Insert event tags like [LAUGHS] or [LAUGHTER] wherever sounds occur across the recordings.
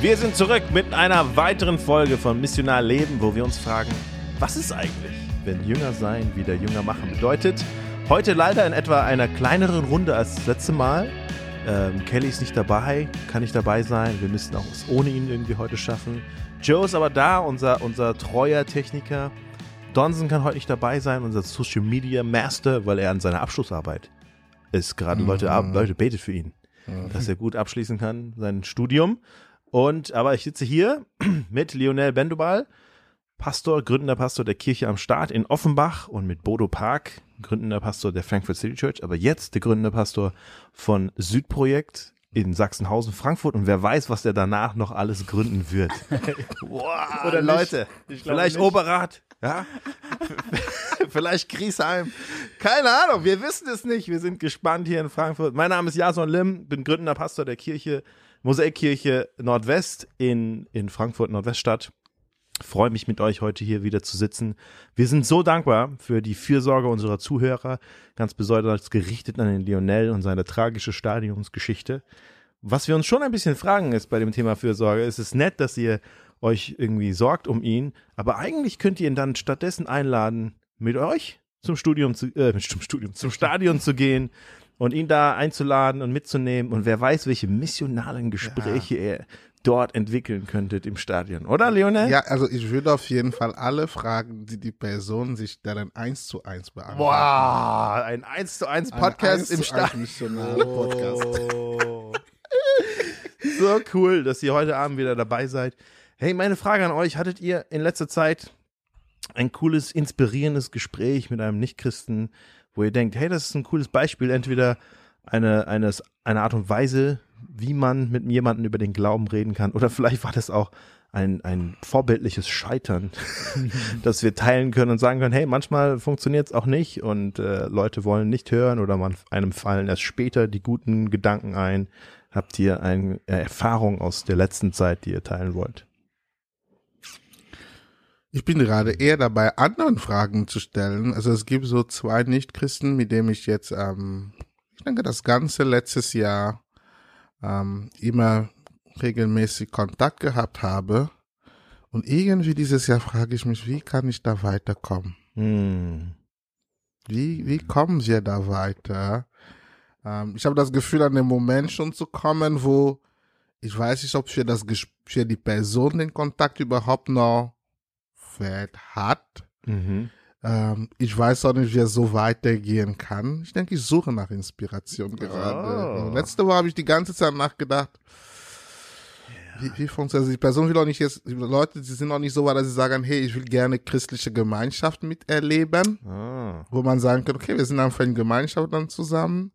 Wir sind zurück mit einer weiteren Folge von Missionar Leben, wo wir uns fragen, was ist eigentlich, wenn Jünger sein wieder Jünger machen bedeutet? Heute leider in etwa einer kleineren Runde als das letzte Mal. Ähm, Kelly ist nicht dabei, kann nicht dabei sein. Wir müssen auch es ohne ihn irgendwie heute schaffen. Joe ist aber da, unser, unser treuer Techniker. Donson kann heute nicht dabei sein, unser Social Media Master, weil er an seiner Abschlussarbeit ist. Gerade Leute, Leute betet für ihn, [LAUGHS] dass er gut abschließen kann, sein Studium. Und aber ich sitze hier [CLEARS THROAT] mit Lionel Bendubal, Pastor, gründender Pastor der Kirche am Start in Offenbach und mit Bodo Park, gründender Pastor der Frankfurt City Church, aber jetzt der gründende Pastor von Südprojekt in Sachsenhausen, Frankfurt und wer weiß, was der danach noch alles gründen wird. [LAUGHS] Wow, Oder nicht. Leute, Ich glaube vielleicht nicht. Oberrat, ja, [LAUGHS] vielleicht Griesheim, keine Ahnung, wir wissen es nicht, wir sind gespannt hier in Frankfurt. Mein Name ist Jason Lim, bin gründender Pastor der Kirche, Mosaikkirche Nordwest in, in Frankfurt, Nordweststadt. Freue mich mit euch heute hier wieder zu sitzen. Wir sind so dankbar für die Fürsorge unserer Zuhörer, ganz besonders gerichtet an den Lionel und seine tragische Stadionsgeschichte. Was wir uns schon ein bisschen fragen ist bei dem Thema Fürsorge, es ist nett, dass ihr euch irgendwie sorgt um ihn, aber eigentlich könnt ihr ihn dann stattdessen einladen, mit euch zum Studium zu, äh, zum Studium, zum Stadion zu gehen und ihn da einzuladen und mitzunehmen und wer weiß, welche missionalen Gespräche er dort entwickeln könntet im Stadion, oder Lionel? Ja, also ich würde auf jeden Fall alle Fragen, die die Person sich stellen, eins zu eins beantworten. Boah, ein 1 zu 1 Ein Podcast 1 im zu 1 Stadion. Oh. [LAUGHS] so cool, dass ihr heute Abend wieder dabei seid. Hey, meine Frage an euch, hattet ihr in letzter Zeit ein cooles, inspirierendes Gespräch mit einem Nichtchristen, wo ihr denkt, hey, das ist ein cooles Beispiel, entweder eine, eines, eine Art und Weise, wie man mit jemandem über den Glauben reden kann, oder [LAUGHS] vielleicht war das auch ein, ein vorbildliches Scheitern, [LAUGHS] das wir teilen können und sagen können, hey, manchmal funktioniert es auch nicht und äh, Leute wollen nicht hören oder man, einem fallen erst später die guten Gedanken ein. Habt ihr eine Erfahrung aus der letzten Zeit, die ihr teilen wollt? Ich bin gerade eher dabei, anderen Fragen zu stellen. Also es gibt so zwei Nichtchristen, mit denen ich jetzt, ähm, ich denke, das ganze letztes Jahr ähm, immer regelmäßig Kontakt gehabt habe. Und irgendwie dieses Jahr frage ich mich, wie kann ich da weiterkommen? Hm. Wie, wie kommen wir da weiter? Ähm, ich habe das Gefühl, an dem Moment schon zu kommen, wo ich weiß nicht, ob für das für die Person den Kontakt überhaupt noch vielleicht hat. Mhm. Ähm, ich weiß auch nicht, wie es so weitergehen kann. Ich denke, ich suche nach Inspiration gerade. Oh. Letzte Woche habe ich die ganze Zeit nachgedacht. Wie, wie funktioniert das? Die Person will auch nicht jetzt, die Leute, die sind auch nicht so weit, dass sie sagen, hey, ich will gerne christliche Gemeinschaft miterleben, Ah. wo man sagen kann, okay, wir sind einfach in Gemeinschaft dann zusammen.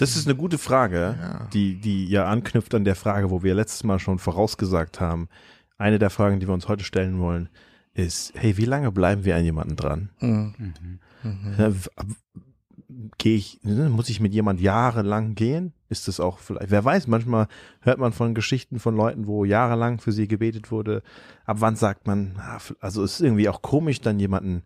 Das ist eine gute Frage, Ja. die, die ja anknüpft an der Frage, wo wir letztes Mal schon vorausgesagt haben. Eine der Fragen, die wir uns heute stellen wollen, ist, hey, wie lange bleiben wir an jemanden dran? Mhm. Ab- Gehe ich, ne, muss ich mit jemand jahrelang gehen? Ist das auch vielleicht, wer weiß, manchmal hört man von Geschichten von Leuten, wo jahrelang für sie gebetet wurde. Ab wann sagt man, ah, also es ist irgendwie auch komisch, dann jemanden,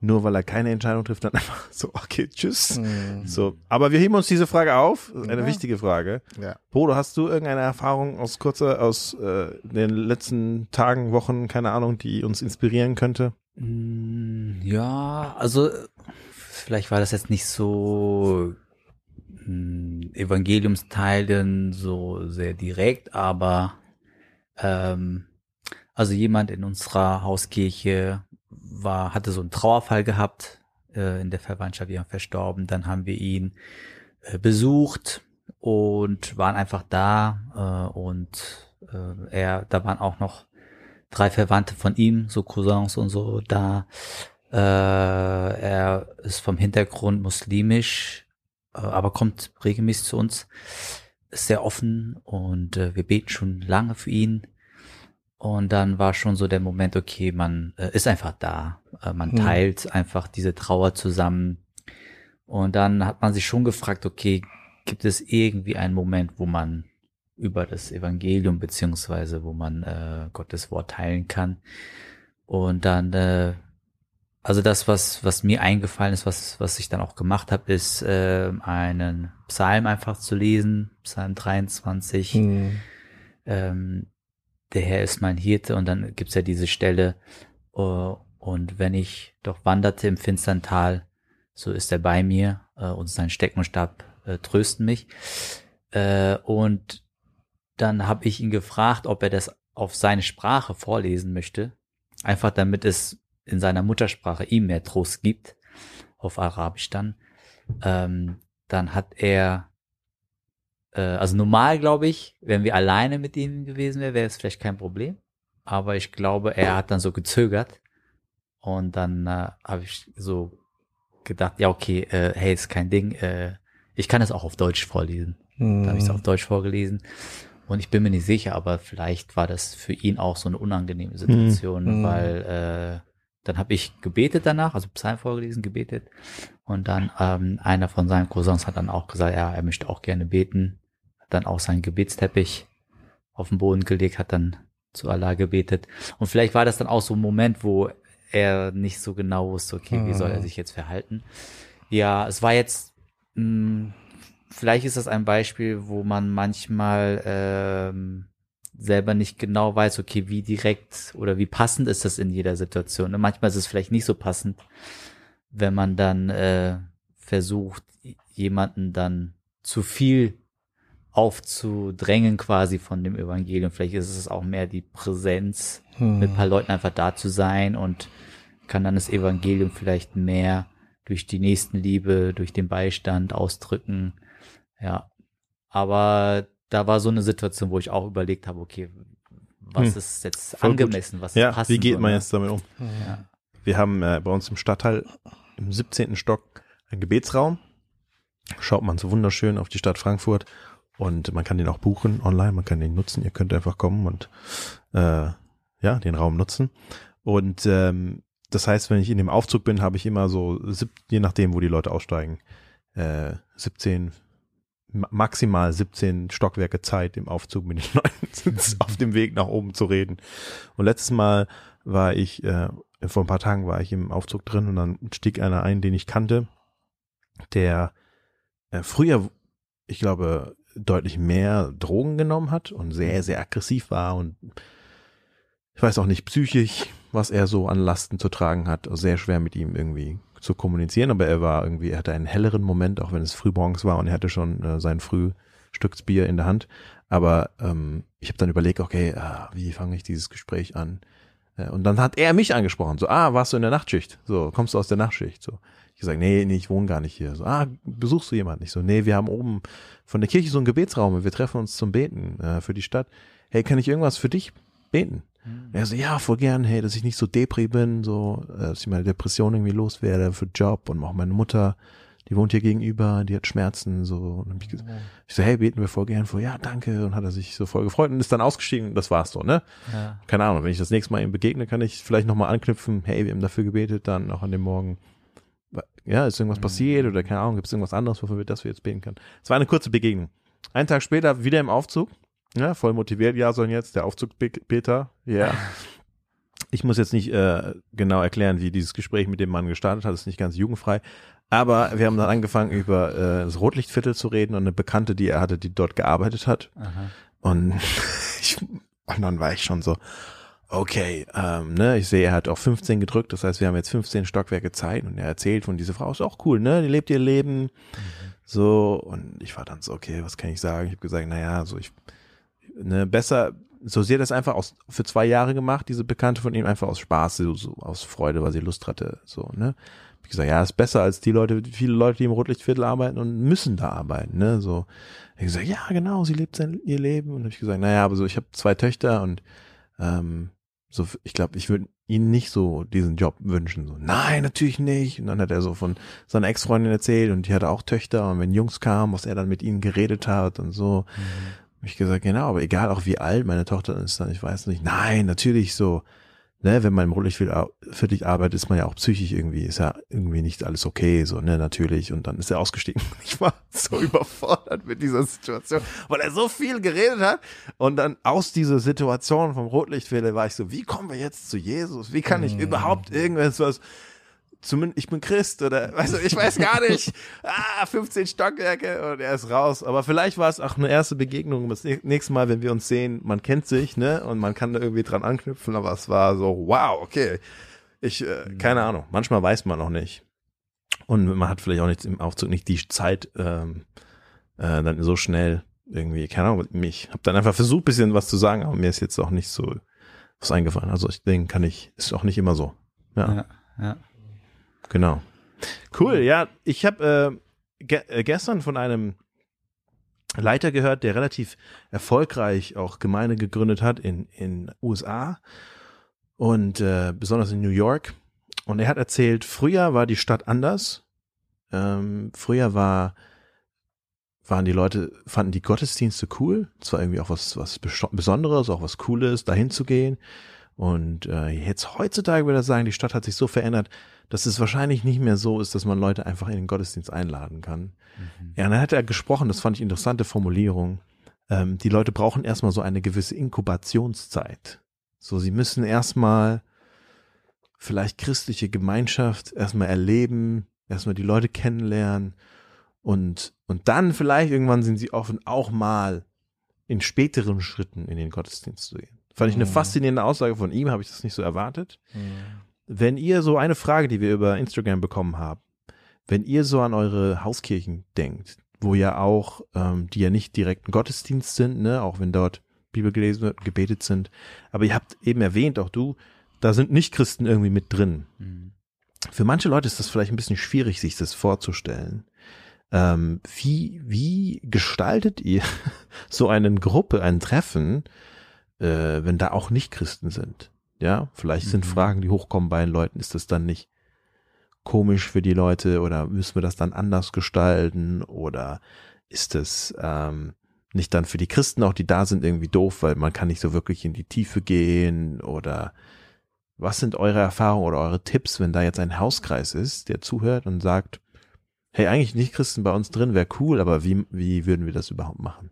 nur weil er keine Entscheidung trifft, dann [LAUGHS] einfach so, okay, tschüss. Mhm. So, aber wir heben uns diese Frage auf, eine Ja. wichtige Frage. Ja. Bodo, hast du irgendeine Erfahrung aus kurzer, aus äh, den letzten Tagen, Wochen, keine Ahnung, die uns inspirieren könnte? Mm, Ja, also vielleicht war das jetzt nicht so mm, Evangeliumsteilen so sehr direkt, aber ähm, also jemand in unserer Hauskirche war, hatte so einen Trauerfall gehabt äh, in der Verwandtschaft, jemand verstorben, dann haben wir ihn äh, besucht und waren einfach da äh, und äh, er, da waren auch noch drei Verwandte von ihm, so Cousins und so, da äh, er ist vom Hintergrund muslimisch, äh, aber kommt regelmäßig zu uns, ist sehr offen und äh, wir beten schon lange für ihn. Und dann war schon so der Moment, okay, man äh, ist einfach da, äh, man Hm. teilt einfach diese Trauer zusammen. Und dann hat man sich schon gefragt, okay, gibt es irgendwie einen Moment, wo man über das Evangelium beziehungsweise wo man äh, Gottes Wort teilen kann. Und dann, äh, also das, was was mir eingefallen ist, was was ich dann auch gemacht habe, ist äh, einen Psalm einfach zu lesen, Psalm 23. Mhm. ähm, der Herr ist mein Hirte und dann gibt's ja diese Stelle, uh, und wenn ich doch wanderte im finstern Tal, so ist er bei mir uh, und sein Steckenstab uh, trösten mich. Äh, und dann habe ich ihn gefragt, ob er das auf seine Sprache vorlesen möchte, einfach damit es in seiner Muttersprache ihm mehr Trost gibt, auf Arabisch dann. Ähm, dann hat er äh, also normal glaube ich, wenn wir alleine mit ihm gewesen wären, wäre es vielleicht kein Problem. Aber ich glaube, er hat dann so gezögert. Und dann äh, habe ich so gedacht, ja, okay, äh, hey, ist kein Ding. Äh, ich kann es auch auf Deutsch vorlesen. Mhm. Da habe ich es auf Deutsch vorgelesen. Und ich bin mir nicht sicher, aber vielleicht war das für ihn auch so eine unangenehme Situation, Mhm. weil äh, dann habe ich gebetet danach, also Psalm vorgelesen, gebetet. Und dann ähm, einer von seinen Cousins hat dann auch gesagt, ja, er möchte auch gerne beten. Hat dann auch seinen Gebetsteppich auf den Boden gelegt, hat dann zu Allah gebetet. Und vielleicht war das dann auch so ein Moment, wo er nicht so genau wusste, okay, wie soll er Mhm. sich jetzt verhalten. Ja, es war jetzt, mh, vielleicht ist das ein Beispiel, wo man manchmal ähm, selber nicht genau weiß, okay, wie direkt oder wie passend ist das in jeder Situation. Und manchmal ist es vielleicht nicht so passend, wenn man dann äh, versucht, jemanden dann zu viel aufzudrängen quasi von dem Evangelium. Vielleicht ist es auch mehr die Präsenz, mit ein paar Leuten einfach da zu sein und kann dann das Evangelium vielleicht mehr durch die Nächstenliebe, durch den Beistand ausdrücken. Ja. Aber da war so eine Situation, wo ich auch überlegt habe, okay, was Hm. ist jetzt Voll gut. angemessen, was ist Ja, passend? wie geht man so, ne? jetzt damit um? Ja. Wir haben äh, bei uns im Stadtteil im 17. Stock einen Gebetsraum. Schaut man so wunderschön auf die Stadt Frankfurt und man kann den auch buchen online, man kann den nutzen. Ihr könnt einfach kommen und äh, ja, den Raum nutzen. Und ähm, das heißt, wenn ich in dem Aufzug bin, habe ich immer so, sieb, je nachdem, wo die Leute aussteigen, äh, 17, ma- maximal 17 Stockwerke Zeit im Aufzug mit den [LAUGHS] Leuten auf dem Weg nach oben zu reden. Und letztes Mal war ich, äh, vor ein paar Tagen war ich im Aufzug drin und dann stieg einer ein, den ich kannte, der äh, früher, ich glaube, deutlich mehr Drogen genommen hat und sehr, sehr aggressiv war und ich weiß auch nicht psychisch, was er so an Lasten zu tragen hat. Also sehr schwer mit ihm irgendwie zu kommunizieren, aber er war irgendwie, er hatte einen helleren Moment, auch wenn es frühmorgens war und er hatte schon äh, sein Frühstücksbier in der Hand. Aber ähm, ich habe dann überlegt, okay, ah, wie fange ich dieses Gespräch an? Äh, Und dann hat er mich angesprochen, so, ah, warst du in der Nachtschicht? So, kommst du aus der Nachtschicht? So, ich gesagt, nee, nee, ich wohne gar nicht hier. So, ah, besuchst du jemanden? Ich so, nee, wir haben oben von der Kirche so einen Gebetsraum und wir treffen uns zum Beten äh, für die Stadt. Hey, kann ich irgendwas für dich beten? Er so, ja, voll gern, hey, dass ich nicht so depri bin, so, äh, dass ich meine Depression irgendwie loswerde für Job und auch meine Mutter, die wohnt hier gegenüber, die hat Schmerzen, so. Und ich, gesagt, ich so, hey, beten wir voll gern vor, ja, danke, und hat er sich so voll gefreut und ist dann ausgestiegen, das war's so, ne? Ja. keine Ahnung, wenn ich das nächste Mal ihm begegne, kann ich vielleicht nochmal anknüpfen, hey, wir haben dafür gebetet, dann auch an dem Morgen. Ja, ist irgendwas passiert oder keine Ahnung, gibt es irgendwas anderes, wofür wir das wir jetzt beten können. Es war eine kurze Begegnung. Einen Tag später wieder im Aufzug, ja, voll motiviert, ja, sollen jetzt, der Aufzug Peter, ja. [LAUGHS] Ich muss jetzt nicht äh, genau erklären, wie dieses Gespräch mit dem Mann gestartet hat, ist nicht ganz jugendfrei. Aber wir haben dann angefangen, über äh, das Rotlichtviertel zu reden und eine Bekannte, die er hatte, die dort gearbeitet hat. Aha. Und, [LAUGHS] ich, und dann war ich schon so, okay, ähm, ne, ich sehe, er hat auch 15 gedrückt, das heißt, wir haben jetzt 15 Stockwerke Zeit und er erzählt von dieser Frau, ist auch cool, ne, die lebt ihr Leben, so, und ich war dann so, okay, was kann ich sagen? Ich habe gesagt, naja, so ich, ne, besser, so sie hat das einfach aus, für zwei Jahre gemacht, diese Bekannte von ihm, einfach aus Spaß, so, so aus Freude, weil sie Lust hatte, so, ne. Ich gesagt, ja, ist besser als die Leute, viele Leute, die im Rotlichtviertel arbeiten und müssen da arbeiten, ne, so. Ich gesagt, ja, genau, sie lebt sein, ihr Leben. Und hab ich gesagt, naja, aber so, ich habe zwei Töchter und ähm, so, ich glaube, ich würde ihnen nicht so diesen Job wünschen. So, nein, natürlich nicht. Und dann hat er so von seiner Ex-Freundin erzählt und die hatte auch Töchter und wenn Jungs kamen, was er dann mit ihnen geredet hat und so. Hab ich gesagt, genau, aber egal auch wie alt meine Tochter ist dann, ich weiß nicht. Nein, natürlich so, ne, wenn man im dich arbeitet, ist man ja auch psychisch irgendwie, ist ja irgendwie nicht alles okay, so, ne, natürlich. Und dann ist er ausgestiegen. [LAUGHS] Ich war so überfordert mit dieser Situation, weil er so viel geredet hat. Und dann aus dieser Situation vom Rotlichtfehler war ich so, wie kommen wir jetzt zu Jesus? Wie kann ich überhaupt irgendwas was zumindest, ich bin Christ oder, [LAUGHS] weißt du, ich weiß gar nicht. Ah, 15 Stockwerke und er ist raus. Aber vielleicht war es auch eine erste Begegnung. Das nächste Mal, wenn wir uns sehen, man kennt sich, ne, und man kann da irgendwie dran anknüpfen, aber es war so, wow, okay. Ich, äh, keine Ahnung. Manchmal weiß man noch nicht. Und man hat vielleicht auch nicht im Aufzug nicht die Zeit, ähm, äh, dann so schnell irgendwie, keine Ahnung, ich habe dann einfach versucht, bisschen was zu sagen, aber mir ist jetzt auch nicht so was eingefallen. Also ich denke, kann ich, ist auch nicht immer so. Ja, Ja, ja. Genau. Cool, ja, ich habe äh, ge äh, gestern von einem Leiter gehört, der relativ erfolgreich auch Gemeinde gegründet hat in in USA und äh, besonders in New York. Und er hat erzählt, früher war die Stadt anders. Ähm, früher war waren die Leute, fanden die Gottesdienste cool. Es war irgendwie auch was, was Besonderes, auch was Cooles, dahin zu gehen. Und äh, jetzt heutzutage würde ich sagen, die Stadt hat sich so verändert, dass es wahrscheinlich nicht mehr so ist, dass man Leute einfach in den Gottesdienst einladen kann. Ja, und dann hat er gesprochen, das fand ich interessante Formulierung. Ähm, die Leute brauchen erstmal so eine gewisse Inkubationszeit. So, sie müssen erstmal vielleicht christliche Gemeinschaft erstmal erleben, erstmal die Leute kennenlernen und, und dann vielleicht irgendwann sind sie offen, auch mal in späteren Schritten in den Gottesdienst zu gehen. Fand ich eine Mhm. faszinierende Aussage von ihm, habe ich das nicht so erwartet. Wenn ihr so eine Frage, die wir über Instagram bekommen haben, wenn ihr so an eure Hauskirchen denkt, wo ja auch, ähm, die ja nicht direkt ein Gottesdienst sind, ne, auch wenn dort Bibel gelesen wird, gebetet sind, aber ihr habt eben erwähnt, auch du, da sind Nicht-Christen irgendwie mit drin. Mhm. Für manche Leute ist das vielleicht ein bisschen schwierig, sich das vorzustellen. Ähm, wie, wie gestaltet ihr [LAUGHS] so eine Gruppe, ein Treffen, äh, wenn da auch Nicht-Christen sind? Ja, vielleicht sind Mhm. Fragen, die hochkommen bei den Leuten, ist das dann nicht komisch für die Leute oder müssen wir das dann anders gestalten oder ist es ähm, nicht dann für die Christen auch, die da sind, irgendwie doof, weil man kann nicht so wirklich in die Tiefe gehen oder was sind eure Erfahrungen oder eure Tipps, wenn da jetzt ein Hauskreis ist, der zuhört und sagt, hey, eigentlich nicht Christen bei uns drin, wäre cool, aber wie, wie würden wir das überhaupt machen?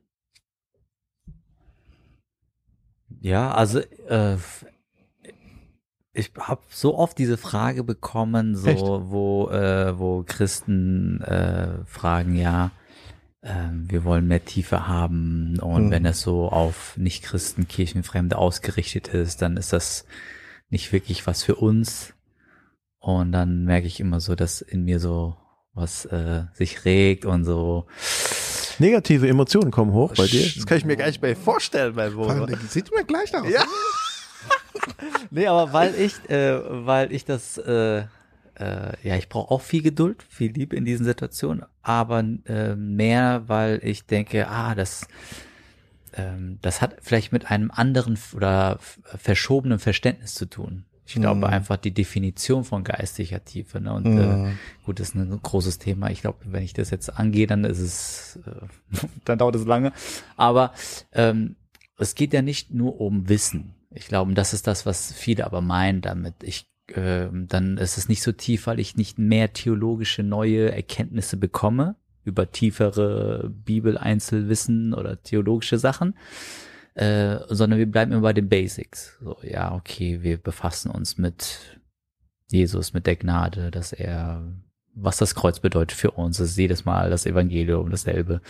Ja, also äh, ich habe so oft diese Frage bekommen, so Echt? wo äh, wo Christen äh, fragen, ja, äh, wir wollen mehr Tiefe haben und Mhm. wenn es so auf Nicht-Christen, Kirchenfremde ausgerichtet ist, dann ist das nicht wirklich was für uns. Und dann merke ich immer so, dass in mir so was äh, sich regt und so Negative Emotionen kommen hoch bei dir? Das kann ich mir gar nicht mehr vorstellen, mein Bruder. der sieht mir gleich aus. Ja. [LAUGHS] Nee, aber weil ich, äh, weil ich das, äh, äh, ja, ich brauche auch viel Geduld, viel Liebe in diesen Situationen, aber äh, mehr, weil ich denke, ah, das, ähm, das hat vielleicht mit einem anderen oder verschobenen Verständnis zu tun. Ich glaube Mhm. einfach die Definition von geistlicher Tiefe, ne? Und äh, Mhm. gut, das ist ein großes Thema. Ich glaube, wenn ich das jetzt angehe, dann ist es, äh, [LAUGHS] dann dauert es lange. Aber ähm, es geht ja nicht nur um Wissen. Ich glaube, das ist das, was viele aber meinen damit. Ich, ähm, dann ist es nicht so tief, weil ich nicht mehr theologische neue Erkenntnisse bekomme über tiefere Bibel-Einzelwissen oder theologische Sachen, äh, sondern wir bleiben immer bei den Basics. So, ja, okay, wir befassen uns mit Jesus, mit der Gnade, dass er, was das Kreuz bedeutet für uns, das ist jedes Mal das Evangelium dasselbe.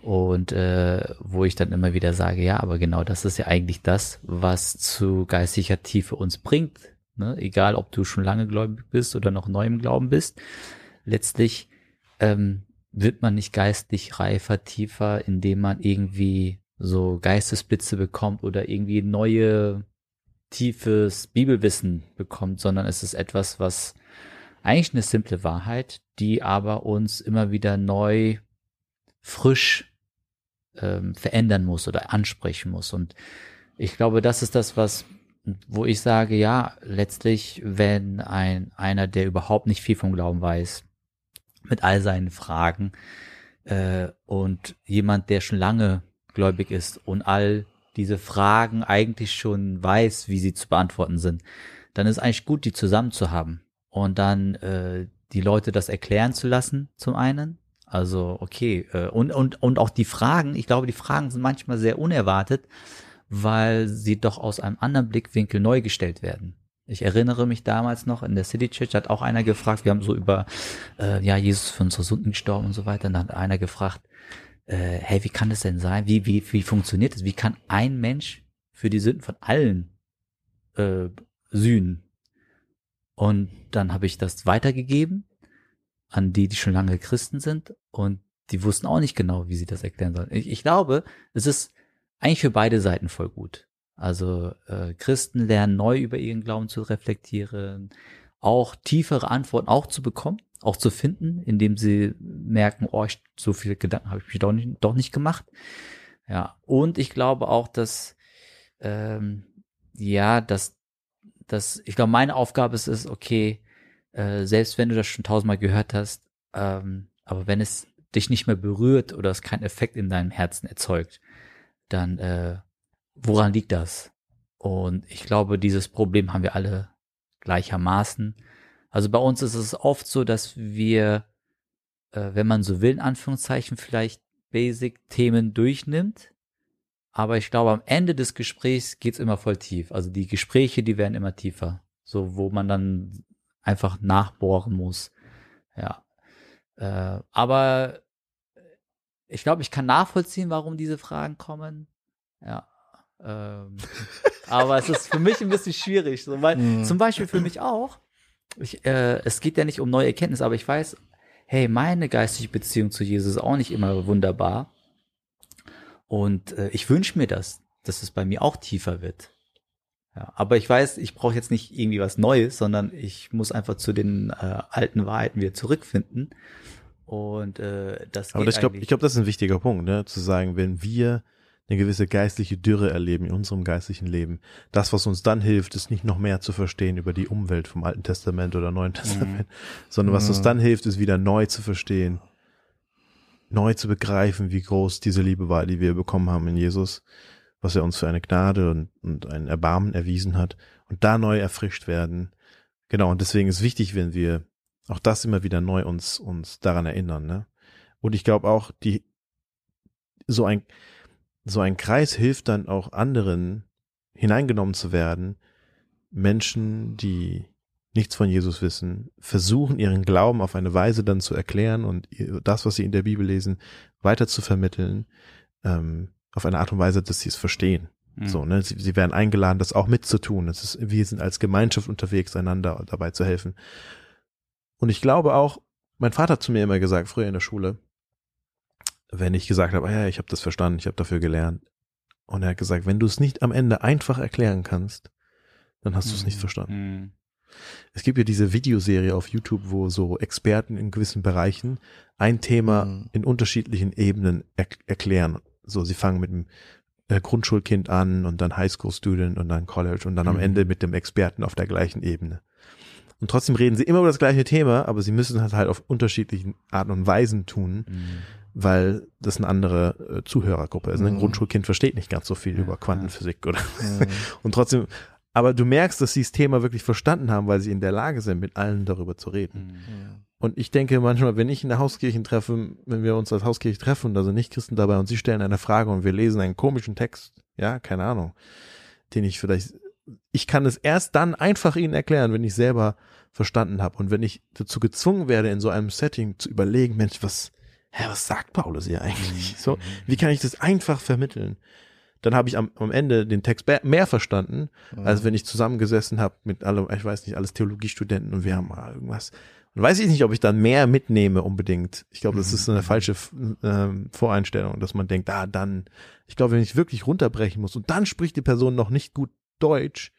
Und äh, wo ich dann immer wieder sage, ja, aber genau das ist ja eigentlich das, was zu geistlicher Tiefe uns bringt. Ne? Egal, ob du schon lange gläubig bist oder noch neu im Glauben bist. Letztlich ähm, wird man nicht geistlich reifer, tiefer, indem man irgendwie so Geistesblitze bekommt oder irgendwie neue, tiefes Bibelwissen bekommt, sondern es ist etwas, was eigentlich eine simple Wahrheit, die aber uns immer wieder neu, frisch ähm, verändern muss oder ansprechen muss. Und ich glaube, das ist das, was, wo ich sage, ja, letztlich, wenn ein einer, der überhaupt nicht viel vom Glauben weiß, mit all seinen Fragen äh, und jemand, der schon lange gläubig ist und all diese Fragen eigentlich schon weiß, wie sie zu beantworten sind, dann ist eigentlich gut, die zusammen zu haben und dann äh, die Leute das erklären zu lassen, zum einen. Also okay, äh, und, und, und auch die Fragen, ich glaube, die Fragen sind manchmal sehr unerwartet, weil sie doch aus einem anderen Blickwinkel neu gestellt werden. Ich erinnere mich damals noch in der City Church hat auch einer gefragt, wir haben so über äh, ja Jesus für unsere Sünden gestorben und so weiter. Und dann hat einer gefragt, äh, hey, wie kann das denn sein? Wie wie wie funktioniert das? Wie kann ein Mensch für die Sünden von allen äh, sühnen? Und dann habe ich das weitergegeben an die, die schon lange Christen sind und die wussten auch nicht genau, wie sie das erklären sollen. Ich, ich glaube, es ist eigentlich für beide Seiten voll gut. Also äh, Christen lernen neu über ihren Glauben zu reflektieren, auch tiefere Antworten auch zu bekommen, auch zu finden, indem sie merken, oh, ich, so viele Gedanken habe ich mir doch nicht, doch nicht gemacht. Ja, und ich glaube auch, dass ähm, ja, dass, dass ich glaube, meine Aufgabe ist es, okay, äh, selbst wenn du das schon tausendmal gehört hast, ähm, aber wenn es dich nicht mehr berührt oder es keinen Effekt in deinem Herzen erzeugt, dann äh, woran liegt das? Und ich glaube, dieses Problem haben wir alle gleichermaßen. Also bei uns ist es oft so, dass wir, äh, wenn man so will, in Anführungszeichen vielleicht Basic-Themen durchnimmt. Aber ich glaube, am Ende des Gesprächs geht's immer voll tief. Also die Gespräche, die werden immer tiefer. So, wo man dann einfach nachbohren muss. Ja. Äh, aber ich glaube, ich kann nachvollziehen, warum diese Fragen kommen. Ja. Ähm, [LAUGHS] aber es ist für mich ein bisschen schwierig, so, weil Mhm. zum Beispiel für mich auch. Ich, äh, es geht ja nicht um neue Erkenntnisse, aber ich weiß, hey, meine geistige Beziehung zu Jesus ist auch nicht immer wunderbar. Und äh, ich wünsche mir das, dass es bei mir auch tiefer wird. Ja, aber ich weiß, ich brauche jetzt nicht irgendwie was Neues, sondern ich muss einfach zu den äh, alten Wahrheiten wieder zurückfinden. Und äh, das Aber geht das, ich glaube, ich glaub, das ist ein wichtiger Punkt, ne? zu sagen, wenn wir eine gewisse geistliche Dürre erleben in unserem geistlichen Leben, das, was uns dann hilft, ist nicht noch mehr zu verstehen über die Umwelt vom Alten Testament oder Neuen Testament, sondern was uns Mhm. dann hilft, ist wieder neu zu verstehen, neu zu begreifen, wie groß diese Liebe war, die wir bekommen haben in Jesus, was er uns für eine Gnade und, und ein Erbarmen erwiesen hat und da neu erfrischt werden. Genau, und deswegen ist wichtig, wenn wir auch das immer wieder neu uns, uns daran erinnern, ne? Und ich glaube auch, die, so ein, so ein Kreis hilft dann auch anderen, hineingenommen zu werden. Menschen, die nichts von Jesus wissen, versuchen ihren Glauben auf eine Weise dann zu erklären und das, was sie in der Bibel lesen, weiter zu vermitteln, ähm, auf eine Art und Weise, dass sie es verstehen. Mhm. So, ne? Sie, sie werden eingeladen, das auch mitzutun. Das ist, wir sind als Gemeinschaft unterwegs, einander dabei zu helfen. Und ich glaube auch, mein Vater hat zu mir immer gesagt, früher in der Schule, wenn ich gesagt habe, ah ja, ich habe das verstanden, ich habe dafür gelernt. Und er hat gesagt, wenn du es nicht am Ende einfach erklären kannst, dann hast du es nicht verstanden. Mhm. Es gibt ja diese Videoserie auf YouTube, wo so Experten in gewissen Bereichen ein Thema Mhm. in unterschiedlichen Ebenen er erklären. So, sie fangen mit dem äh, Grundschulkind an und dann Highschool-Student und dann College und dann am Mhm. Ende mit dem Experten auf der gleichen Ebene. Und trotzdem reden sie immer über das gleiche Thema, aber sie müssen das halt auf unterschiedlichen Arten und Weisen tun, Mhm. Weil das eine andere äh, Zuhörergruppe ist. Ein Mhm. Grundschulkind versteht nicht ganz so viel über Quantenphysik oder Mhm. [LAUGHS] und trotzdem, aber du merkst, dass sie das Thema wirklich verstanden haben, weil sie in der Lage sind, mit allen darüber zu reden. Mhm. Und ich denke manchmal, wenn ich in der Hauskirchen treffe, wenn wir uns als Hauskirche treffen und da sind Nicht-Christen dabei und sie stellen eine Frage und wir lesen einen komischen Text, ja, keine Ahnung, den ich vielleicht, ich kann es erst dann einfach ihnen erklären, wenn ich selber verstanden habe und wenn ich dazu gezwungen werde, in so einem Setting zu überlegen, Mensch, was, hä, was sagt Paulus hier eigentlich? So, wie kann ich das einfach vermitteln? Dann habe ich am, am Ende den Text mehr verstanden, Mhm. als wenn ich zusammengesessen habe mit allem, ich weiß nicht, alles Theologiestudenten und wir haben mal irgendwas. Und weiß ich nicht, ob ich dann mehr mitnehme unbedingt. Ich glaube, das ist eine falsche ähm, Voreinstellung, dass man denkt, ah, dann, ich glaube, wenn ich wirklich runterbrechen muss und dann spricht die Person noch nicht gut Deutsch,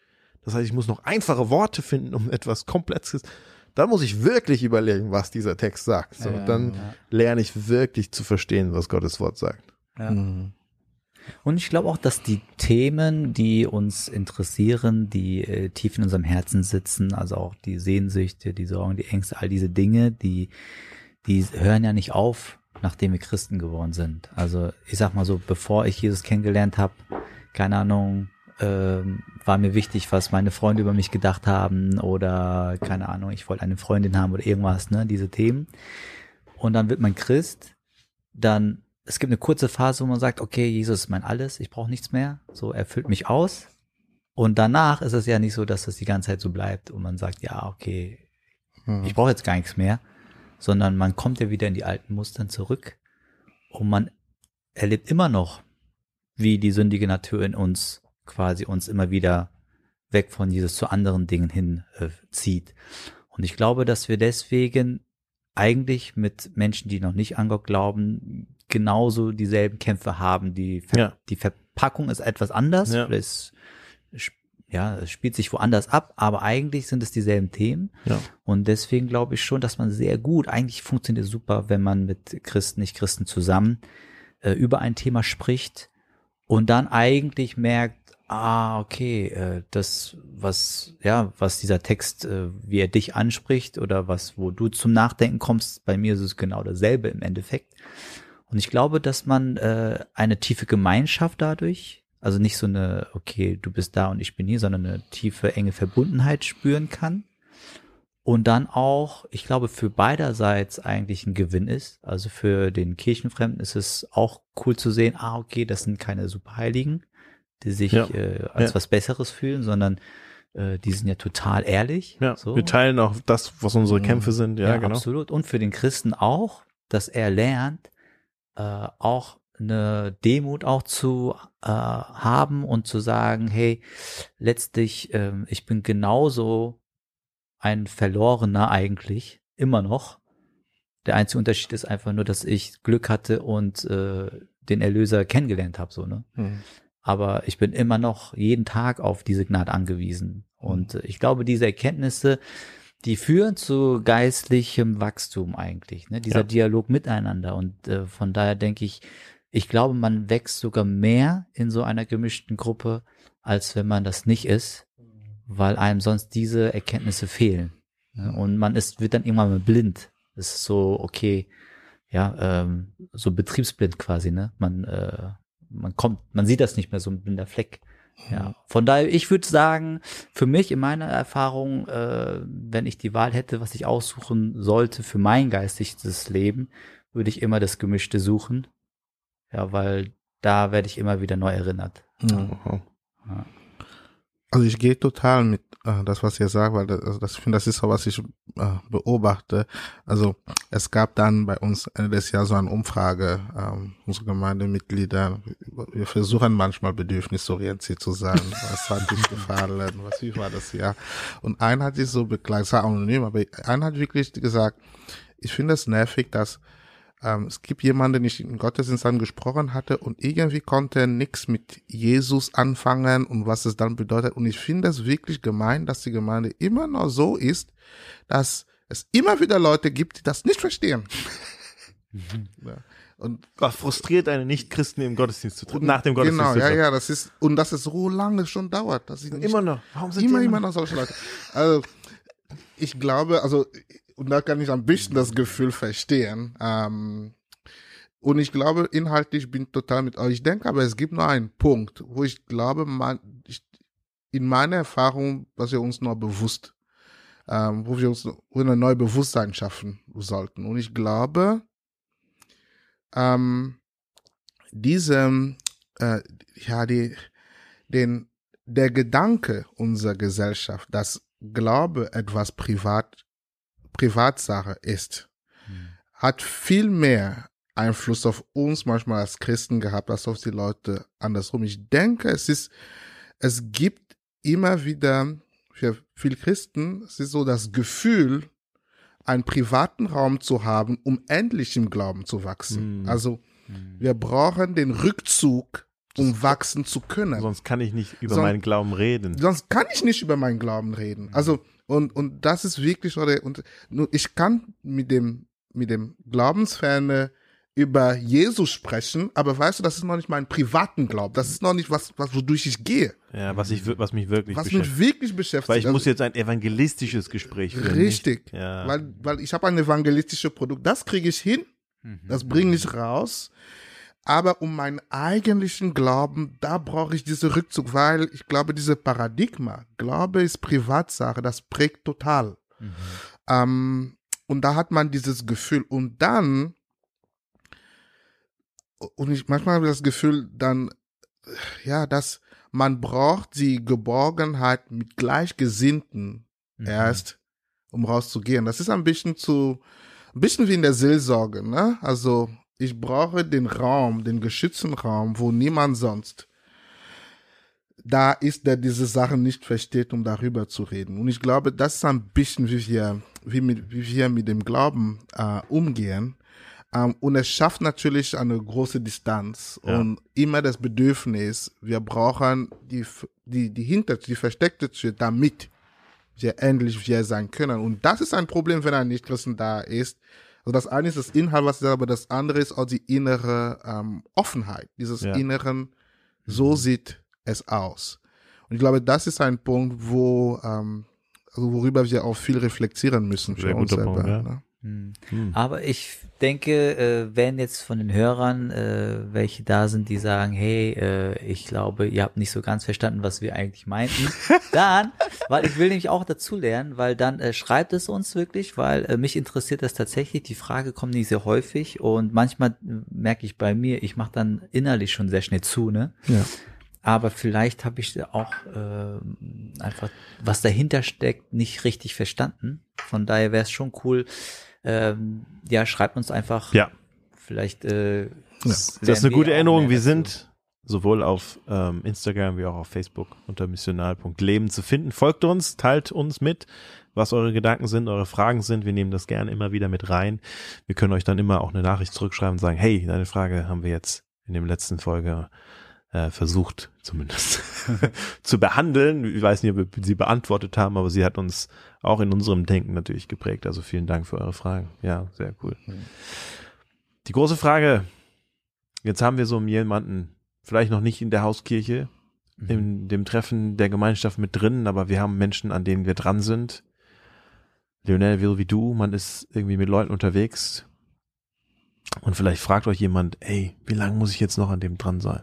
das heißt, ich muss noch einfache Worte finden, um etwas Komplexes, dann muss ich wirklich überlegen, was dieser Text sagt. So, Ja, dann ja. lerne ich wirklich zu verstehen, was Gottes Wort sagt. Ja. Mhm. Und ich glaube auch, dass die Themen, die uns interessieren, die äh, tief in unserem Herzen sitzen, also auch die Sehnsüchte, die Sorgen, die Ängste, all diese Dinge, die, die hören ja nicht auf, nachdem wir Christen geworden sind. Also ich sag mal so, bevor ich Jesus kennengelernt habe, keine Ahnung, ähm, war mir wichtig, was meine Freunde über mich gedacht haben oder keine Ahnung, ich wollte eine Freundin haben oder irgendwas, ne, diese Themen. Und dann wird man Christ, dann es gibt eine kurze Phase, wo man sagt, okay, Jesus ist mein alles, ich brauche nichts mehr, so erfüllt mich aus. Und danach ist es ja nicht so, dass das die ganze Zeit so bleibt und man sagt, ja, okay, Mhm. ich brauche jetzt gar nichts mehr, sondern man kommt ja wieder in die alten Mustern zurück und man erlebt immer noch, wie die sündige Natur in uns quasi uns immer wieder weg von Jesus zu anderen Dingen hin äh, zieht. Und ich glaube, dass wir deswegen eigentlich mit Menschen, die noch nicht an Gott glauben, genauso dieselben Kämpfe haben. Die, Ver Ja. die Verpackung ist etwas anders. Ja. Es, ja, es spielt sich woanders ab, aber eigentlich sind es dieselben Themen. Ja. Und deswegen glaube ich schon, dass man sehr gut, eigentlich funktioniert es super, wenn man mit Christen, nicht Christen zusammen äh, über ein Thema spricht und dann eigentlich merkt, ah, okay, äh, das, was, ja, was dieser Text, äh, wie er dich anspricht oder was, wo du zum Nachdenken kommst, bei mir ist es genau dasselbe im Endeffekt. Und ich glaube, dass man äh, eine tiefe Gemeinschaft dadurch, also nicht so eine, okay, du bist da und ich bin hier, sondern eine tiefe, enge Verbundenheit spüren kann. Und dann auch, ich glaube, für beiderseits eigentlich ein Gewinn ist. Also für den Kirchenfremden ist es auch cool zu sehen, ah, okay, das sind keine Superheiligen, die sich Ja. äh, als Ja. was Besseres fühlen, sondern äh, die sind ja total ehrlich. Ja, so. wir teilen auch das, was unsere Mhm. Kämpfe sind. Ja, genau. Absolut. Und für den Christen auch, dass er lernt, äh, auch eine Demut auch zu äh, haben und zu sagen, hey, letztlich, ähm, ich bin genauso ein Verlorener eigentlich, immer noch. Der einzige Unterschied ist einfach nur, dass ich Glück hatte und äh, den Erlöser kennengelernt habe, so, ne? Mhm. Aber ich bin immer noch jeden Tag auf diese Gnade angewiesen. Und äh, ich glaube, diese Erkenntnisse, die führen zu geistlichem Wachstum eigentlich, ne? dieser Ja. Dialog miteinander. Und äh, von daher denke ich, ich glaube, man wächst sogar mehr in so einer gemischten Gruppe, als wenn man das nicht ist, weil einem sonst diese Erkenntnisse fehlen. Ne? Und man ist, wird dann irgendwann mal blind. Es ist so, okay, ja, ähm, so betriebsblind quasi, ne? Man, äh, man kommt, man sieht das nicht mehr so ein blinder Fleck. Ja, von daher, ich würde sagen, für mich in meiner Erfahrung, äh, wenn ich die Wahl hätte, was ich aussuchen sollte für mein geistiges Leben, würde ich immer das Gemischte suchen. Ja, weil da werde ich immer wieder neu erinnert. Mhm. Wow. Also ich gehe total mit äh, das, was ihr sagt, weil das, also das, ich finde, das ist so, was ich äh, beobachte. Also es gab dann bei uns Ende des Jahres so eine Umfrage, ähm, unsere Gemeindemitglieder, wir versuchen manchmal bedürfnisorientiert zu sein. [LAUGHS] Was hat dich gefallen? Was, wie war das Jahr? Und einer hat sich so beklagt, es war anonym, aber einer hat wirklich gesagt, ich finde es nervig, dass ähm, es gibt jemanden, den ich im Gottesdienst angesprochen hatte und irgendwie konnte er nichts mit Jesus anfangen und was es dann bedeutet. Und ich finde es wirklich gemein, dass die Gemeinde immer noch so ist, dass es immer wieder Leute gibt, die das nicht verstehen. [LAUGHS] ja. Und Was frustriert eine Nicht-Christen im Gottesdienst zu treten? Nach dem genau, Gottesdienst. ja, zu ja, das ist, und dass es so lange schon dauert, dass ich nicht Immer noch. Warum sind immer, die immer noch solche Leute. Also, ich glaube, also, und da kann ich ein bisschen das Gefühl verstehen. Ähm, und ich glaube, inhaltlich bin ich total mit euch. Ich denke aber, es gibt noch einen Punkt, wo ich glaube, man, ich, in meiner Erfahrung, was wir uns noch bewusst, ähm, wo wir uns ein neues Bewusstsein schaffen sollten. Und ich glaube, ähm, diesem, äh, ja, die, den, der Gedanke unserer Gesellschaft, dass Glaube etwas privat, Privatsache ist, hat viel mehr Einfluss auf uns manchmal als Christen gehabt, als auf die Leute andersrum. Ich denke, es ist, es gibt immer wieder für viele Christen, es ist so das Gefühl, einen privaten Raum zu haben, um endlich im Glauben zu wachsen. Mhm. Also, wir brauchen den Rückzug, um wachsen zu können. Sonst kann ich nicht über Son- meinen Glauben reden. Sonst kann ich nicht über meinen Glauben reden. Also, und, und das ist wirklich so der, und nur ich kann mit dem, mit dem Glaubensferne über Jesus sprechen, aber weißt du, das ist noch nicht mein privaten Glauben. Das ist noch nicht was, was wodurch ich gehe. Ja, was, ich, was mich wirklich Was mich wirklich beschäftigt. Weil ich Also, muss jetzt ein evangelistisches Gespräch führen. Richtig. Ja. Weil, weil ich habe ein evangelistisches Produkt. Das kriege ich hin. Das bringe ich raus. Aber um meinen eigentlichen Glauben, da brauche ich diesen Rückzug, weil ich glaube, diese Paradigma, Glaube ist Privatsache, das prägt total. Ähm, und da hat man dieses Gefühl. Und dann, und ich manchmal habe ich das Gefühl, dann ja, dass man braucht die Geborgenheit mit Gleichgesinnten Mhm. erst, um rauszugehen. Das ist ein bisschen zu, ein bisschen wie in der Seelsorge, ne? Also, ich brauche den Raum, den geschützten Raum, wo niemand sonst da ist, der diese Sachen nicht versteht, um darüber zu reden. Und ich glaube, das ist ein bisschen, wie wir, wie, mit, wie wir mit dem Glauben äh, umgehen. Ähm, und es schafft natürlich eine große Distanz Ja. und immer das Bedürfnis, wir brauchen die, die, die hinter, die versteckte Tür, damit wir endlich wir sein können. Und das ist ein Problem, wenn ein Nichtchristen da ist. Also das eine ist das Inhalt, was ich sage, aber das andere ist auch die innere ähm, Offenheit, dieses Ja. inneren, so sieht es aus. Und ich glaube, das ist ein Punkt, wo, ähm, also worüber wir auch viel reflektieren müssen für Sehr uns guter selber. Punkt, ja. ne? Hm. Hm. Aber ich denke, äh, wenn jetzt von den Hörern äh, welche da sind, die sagen, hey, äh, ich glaube, ihr habt nicht so ganz verstanden, was wir eigentlich meinten, [LAUGHS] dann, weil ich will nämlich auch dazu lernen, weil dann äh, schreibt es uns wirklich, weil äh, mich interessiert das tatsächlich. Die Frage kommt nicht sehr häufig und manchmal merke ich bei mir, ich mache dann innerlich schon sehr schnell zu, ne? Ja. aber vielleicht habe ich auch äh, einfach, was dahinter steckt, nicht richtig verstanden. Von daher wäre es schon cool. Ähm, ja, schreibt uns einfach. Ja. Vielleicht. Äh, Das ist eine gute Erinnerung. Wir sind sowohl auf ähm, Instagram wie auch auf Facebook unter missional.leben zu finden. Folgt uns, teilt uns mit, was eure Gedanken sind, eure Fragen sind. Wir nehmen das gerne immer wieder mit rein. Wir können euch dann immer auch eine Nachricht zurückschreiben und sagen, hey, deine Frage haben wir jetzt in dem letzten Folge äh, versucht, zumindest [LAUGHS] zu behandeln. Ich weiß nicht, ob wir sie beantwortet haben, aber sie hat uns auch in unserem Denken natürlich geprägt. Also vielen Dank für eure Fragen. Ja, sehr cool. Die große Frage, jetzt haben wir so jemanden, vielleicht noch nicht in der Hauskirche, Mhm. in dem Treffen der Gemeinschaft mit drin, aber wir haben Menschen, an denen wir dran sind. Lionel will wie du, man ist irgendwie mit Leuten unterwegs und vielleicht fragt euch jemand, ey, wie lange muss ich jetzt noch an dem dran sein?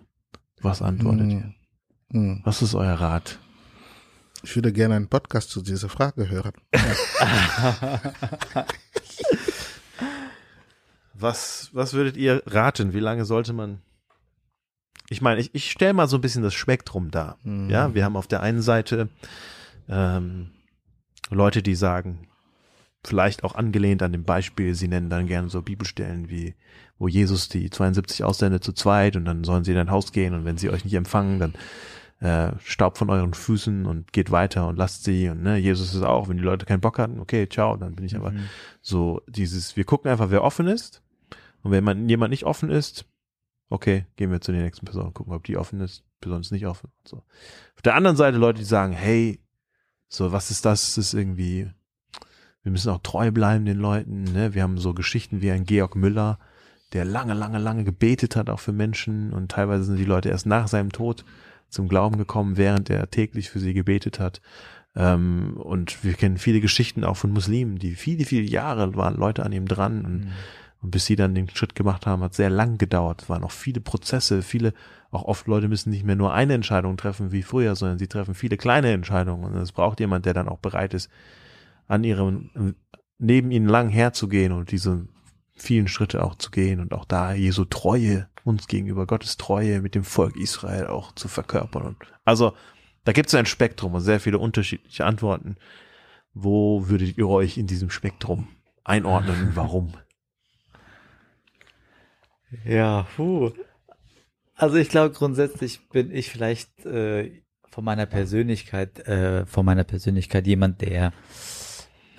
Was antwortet ihr? Hm. Hm. Was ist euer Rat? Ich würde gerne einen Podcast zu dieser Frage hören. [LAUGHS] Was, was würdet ihr raten? Wie lange sollte man? Ich meine, ich, ich stelle mal so ein bisschen das Spektrum dar. Mhm. Ja, wir haben auf der einen Seite ähm, Leute, die sagen, vielleicht auch angelehnt an dem Beispiel, sie nennen dann gerne so Bibelstellen wie, wo Jesus die 72 aussendet zu zweit und dann sollen sie in ein Haus gehen und wenn sie euch nicht empfangen, dann äh, Staub von euren Füßen und geht weiter und lasst sie und ne, Jesus ist auch, wenn die Leute keinen Bock hatten, okay, ciao, dann bin ich aber Mhm. so dieses, wir gucken einfach, wer offen ist. Und wenn man, jemand nicht offen ist, okay, gehen wir zu der nächsten Person, gucken, ob die offen ist, Person ist nicht offen. So. Auf der anderen Seite Leute, die sagen, hey, so, was ist das? Das ist irgendwie, wir müssen auch treu bleiben den Leuten. Ne? Wir haben so Geschichten wie ein Georg Müller, der lange, lange, lange gebetet hat, auch für Menschen. Und teilweise sind die Leute erst nach seinem Tod zum Glauben gekommen, während er täglich für sie gebetet hat. Ähm, und wir kennen viele Geschichten auch von Muslimen, die viele, viele Jahre waren Leute an ihm dran und, Mhm. und bis sie dann den Schritt gemacht haben, hat sehr lang gedauert. Es waren auch viele Prozesse, viele, auch oft Leute müssen nicht mehr nur eine Entscheidung treffen wie früher, sondern sie treffen viele kleine Entscheidungen. Und es braucht jemand, der dann auch bereit ist, an ihrem, neben ihnen lang herzugehen und diese vielen Schritte auch zu gehen und auch da Jesu Treue uns gegenüber, Gottes Treue mit dem Volk Israel auch zu verkörpern. Und also da gibt es ein Spektrum und sehr viele unterschiedliche Antworten. Wo würdet ihr euch in diesem Spektrum einordnen und warum? [LAUGHS] Ja, puh. Also ich glaube, grundsätzlich bin ich vielleicht äh, von meiner Persönlichkeit, äh, von meiner Persönlichkeit jemand, der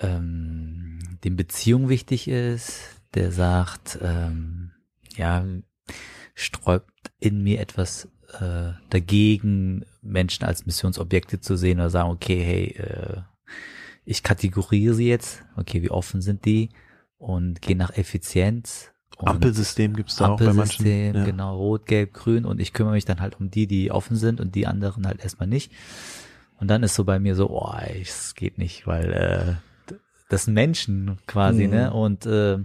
ähm, dem Beziehung wichtig ist, der sagt, ähm, ja, sträubt in mir etwas äh, dagegen, Menschen als Missionsobjekte zu sehen oder sagen, okay, hey, äh, ich kategoriere sie jetzt, okay, wie offen sind die und gehe nach Effizienz. Und Ampelsystem gibt es da auch bei manchen. Ampelsystem, Ja. genau, rot, gelb, grün und ich kümmere mich dann halt um die, die offen sind und die anderen halt erstmal nicht. Und dann ist so bei mir so, oh, es geht nicht, weil äh, das sind Menschen quasi, Mhm. ne? Und äh,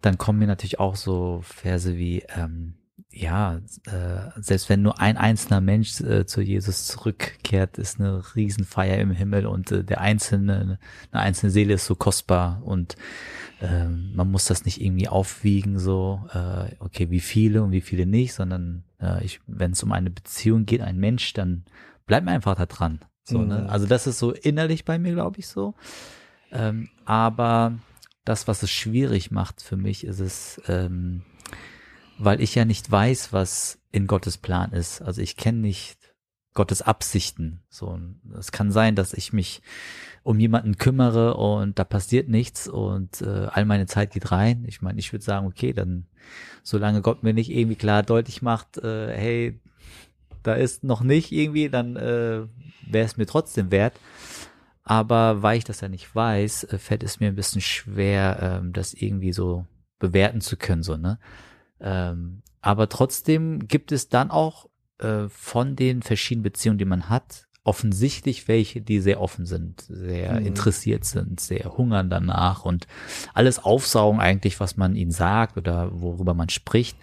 dann kommen mir natürlich auch so Verse wie, ähm, ja, äh, selbst wenn nur ein einzelner Mensch äh, zu Jesus zurückkehrt, ist eine Riesenfeier im Himmel und äh, der einzelne, eine einzelne Seele ist so kostbar und ähm, man muss das nicht irgendwie aufwiegen, so, äh, okay, wie viele und wie viele nicht, sondern Äh, ich, wenn es um eine Beziehung geht, ein Mensch, dann bleibt man einfach da dran. So, ne? Mhm. Also das ist so innerlich bei mir, glaube ich, so. Ähm, aber das, was es schwierig macht für mich, ist es, ähm, weil ich ja nicht weiß, was in Gottes Plan ist. Also ich kenne nicht Gottes Absichten. So, es kann sein, dass ich mich um jemanden kümmere und da passiert nichts und äh, all meine Zeit geht rein. Ich meine, ich würde sagen, okay, dann solange Gott mir nicht irgendwie klar deutlich macht, äh, hey, da ist noch nicht irgendwie, dann äh, wäre es mir trotzdem wert. Aber weil ich das ja nicht weiß, äh, fällt es mir ein bisschen schwer, ähm, das irgendwie so bewerten zu können, so, ne? Ähm, aber trotzdem gibt es dann auch äh, von den verschiedenen Beziehungen, die man hat, offensichtlich welche, die sehr offen sind, sehr Mhm. interessiert sind, sehr hungern danach und alles aufsaugen eigentlich, was man ihnen sagt oder worüber man spricht.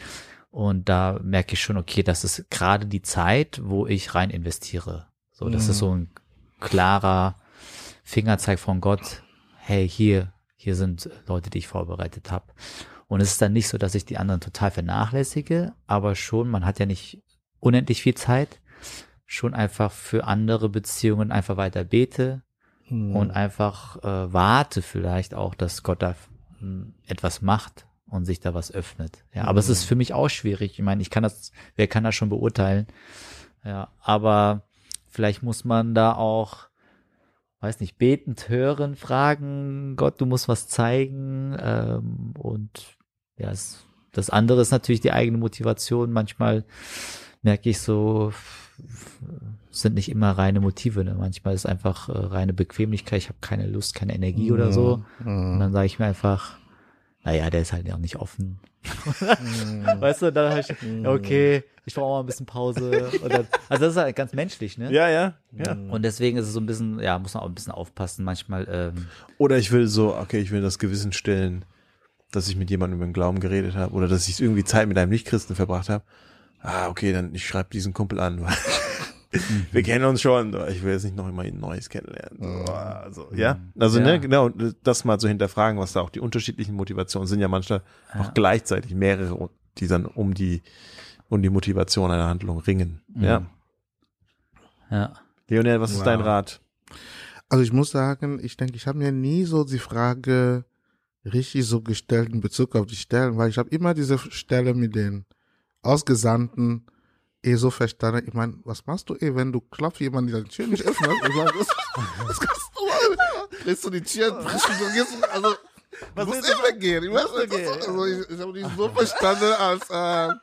Und da merke ich schon, okay, das ist gerade die Zeit, wo ich rein investiere. So, das Mhm. ist so ein klarer Fingerzeig von Gott. Hey, hier, hier sind Leute, die ich vorbereitet habe. Und es ist dann nicht so, dass ich die anderen total vernachlässige, aber schon, man hat ja nicht unendlich viel Zeit, schon einfach für andere Beziehungen einfach weiter bete Mhm. und einfach äh, warte vielleicht auch, dass Gott da mh, etwas macht und sich da was öffnet. Ja, aber es ist für mich auch schwierig. Ich meine, ich kann das, wer kann das schon beurteilen? Ja, aber vielleicht muss man da auch, weiß nicht, betend hören, fragen, Gott, du musst was zeigen ähm, und ja, es, das andere ist natürlich die eigene Motivation. Manchmal merke ich so, sind nicht immer reine Motive. Ne? Manchmal ist einfach äh, reine Bequemlichkeit. Ich habe keine Lust, keine Energie oder so. Und Mhm. dann sage ich mir einfach, naja, der ist halt auch nicht offen. Mhm. [LAUGHS] Weißt du, dann habe ich, ja, okay, ich brauche mal ein bisschen Pause. Und dann, also das ist halt ganz menschlich, ne? Ja, ja, ja. Und deswegen ist es so ein bisschen, ja, muss man auch ein bisschen aufpassen. Manchmal, ähm, Oder ich will so, okay, ich will das Gewissen stellen, dass ich mit jemandem über den Glauben geredet habe oder dass ich irgendwie Zeit mit einem Nichtchristen verbracht habe. Ah, okay, dann ich schreibe diesen Kumpel an, weil [LAUGHS] wir kennen uns schon. Ich will jetzt nicht noch immer ein Neues kennenlernen. So, also, ja, also Ja. ne, genau, das mal so hinterfragen, was da auch die unterschiedlichen Motivationen sind ja manchmal auch gleichzeitig mehrere, die dann um die um die Motivation einer Handlung ringen. Ja, ja. Leonel, was ist Wow. dein Rat? Also ich muss sagen, ich denke, ich habe mir nie so die Frage richtig so gestellt in Bezug auf die Stellen, weil ich habe immer diese Stelle mit den Ausgesandten eh so verstanden. Ich meine, was machst du eh, wenn du klopfst, jemand die Tür nicht öffnet? Ich meine, was, was kannst du machen? Drehst du die Tür, brichst du so, gehst du, also, was muss du immer gehen? Ich, weiß nicht, was- also ich, ich habe die so verstanden als, äh,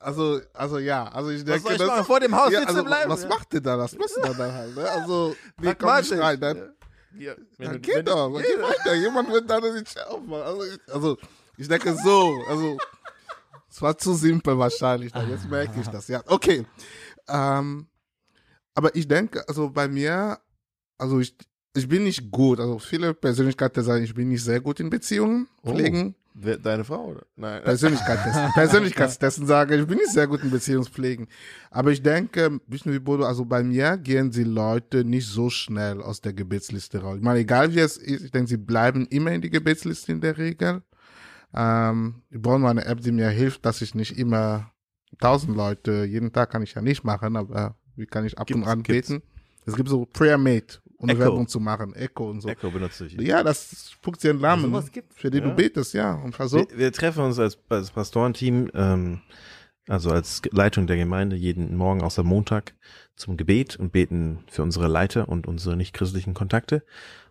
also, also ja, also ich denke, soll ich das-? Vor dem Haus ja, also, bleiben? Was Ja. macht ihr da? Was machst du da dann halt? Ne? Also, nee, komm Pragmatisch. nicht rein. Dann, Ja, wenn ja, du- geht doch, geh weiter. Jemand wird da nicht aufmachen. Also ich, also, ich denke so, also, es war zu simpel wahrscheinlich. Dann. Jetzt merke ich das, ja. Okay. Ähm, aber ich denke, also bei mir, also ich, ich bin nicht gut. Also viele Persönlichkeiten sagen, ich bin nicht sehr gut in Beziehungen Oh. pflegen. Wer- Deine Frau, oder? Nein. Persönlichkeitstesten. [LAUGHS] Persönlichkeitstesten sage, ich bin nicht sehr gut in Beziehungspflegen. Aber ich denke, ein bisschen wie Bodo, also bei mir gehen die Leute nicht so schnell aus der Gebetsliste raus. Ich meine, egal wie es ist, ich denke, sie bleiben immer in die Gebetsliste in der Regel. Ähm, ich brauche mal eine App, die mir hilft, dass ich nicht immer tausend Leute, jeden Tag kann ich ja nicht machen, aber wie kann ich ab Gibt's, und an gibt's. beten? Es gibt so Prayer Mate, um Echo. Werbung zu machen, Echo und so. Echo benutze ich. Ja, das spuckt dir einen Namen, gibt's. für den Ja. du betest, ja. Und versuch, Wir, wir treffen uns als, als Pastorenteam, ähm, also als Leitung der Gemeinde, jeden Morgen außer Montag zum Gebet und beten für unsere Leiter und unsere nichtchristlichen Kontakte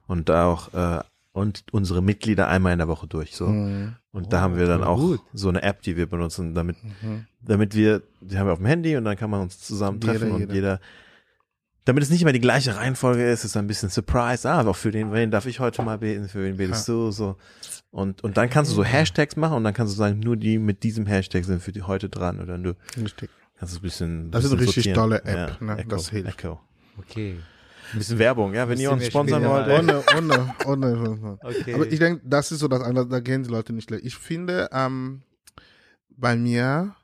und da auch äh, und unsere Mitglieder einmal in der Woche durch. So. Mhm. Und da haben wir dann auch gut. so eine App, die wir benutzen, damit, Mhm. damit wir, die haben wir auf dem Handy und dann kann man uns zusammen Jeder, treffen und jeder. jeder, damit es nicht immer die gleiche Reihenfolge ist, ist ein bisschen Surprise. Ah, auch für den, wen darf ich heute mal beten, für wen betest du, so. Und, und dann kannst du so Hashtags machen und dann kannst du sagen, nur die mit diesem Hashtag sind für die heute dran oder du Richtig. kannst es ein bisschen. Das ist eine bisschen richtig sortieren. tolle App, ne? Echo, Das hilft. Echo. Okay. Ein bisschen Werbung, ja, wenn ihr uns sponsern wollt. Ohne, ohne, ohne. Okay. Aber ich denke, das ist so das andere, da gehen die Leute nicht schlecht. Ich finde, ähm, bei mir,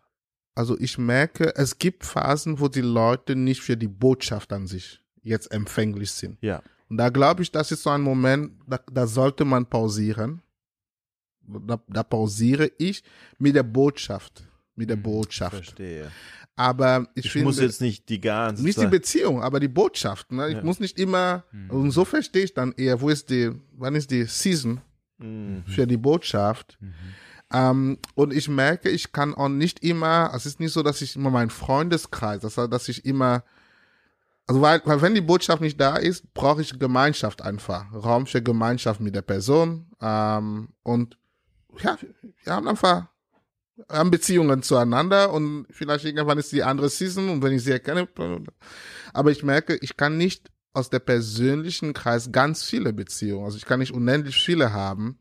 also ich merke, es gibt Phasen, wo die Leute nicht für die Botschaft an sich jetzt empfänglich sind. Ja. Und da glaube ich, das ist so ein Moment, da, da sollte man pausieren. Da, da pausiere ich mit der Botschaft. mit der Botschaft. Verstehe. Aber ich, Ich finde, muss jetzt nicht die ganze nicht die. Beziehung, aber die Botschaft. Ne? Ich Ja. muss nicht immer, und so verstehe ich dann eher, wo ist die, wann ist die Season Mhm. für die Botschaft? Ähm, und ich merke, ich kann auch nicht immer, es ist nicht so, dass ich immer meinen Freundeskreis, das heißt, dass ich immer, also weil, weil wenn die Botschaft nicht da ist, brauche ich Gemeinschaft einfach, Raum für Gemeinschaft mit der Person. Ähm, und ja, wir haben einfach haben Beziehungen zueinander und vielleicht irgendwann ist die andere Season und wenn ich sie erkenne, aber ich merke, ich kann nicht aus der persönlichen Kreis ganz viele Beziehungen, also ich kann nicht unendlich viele haben.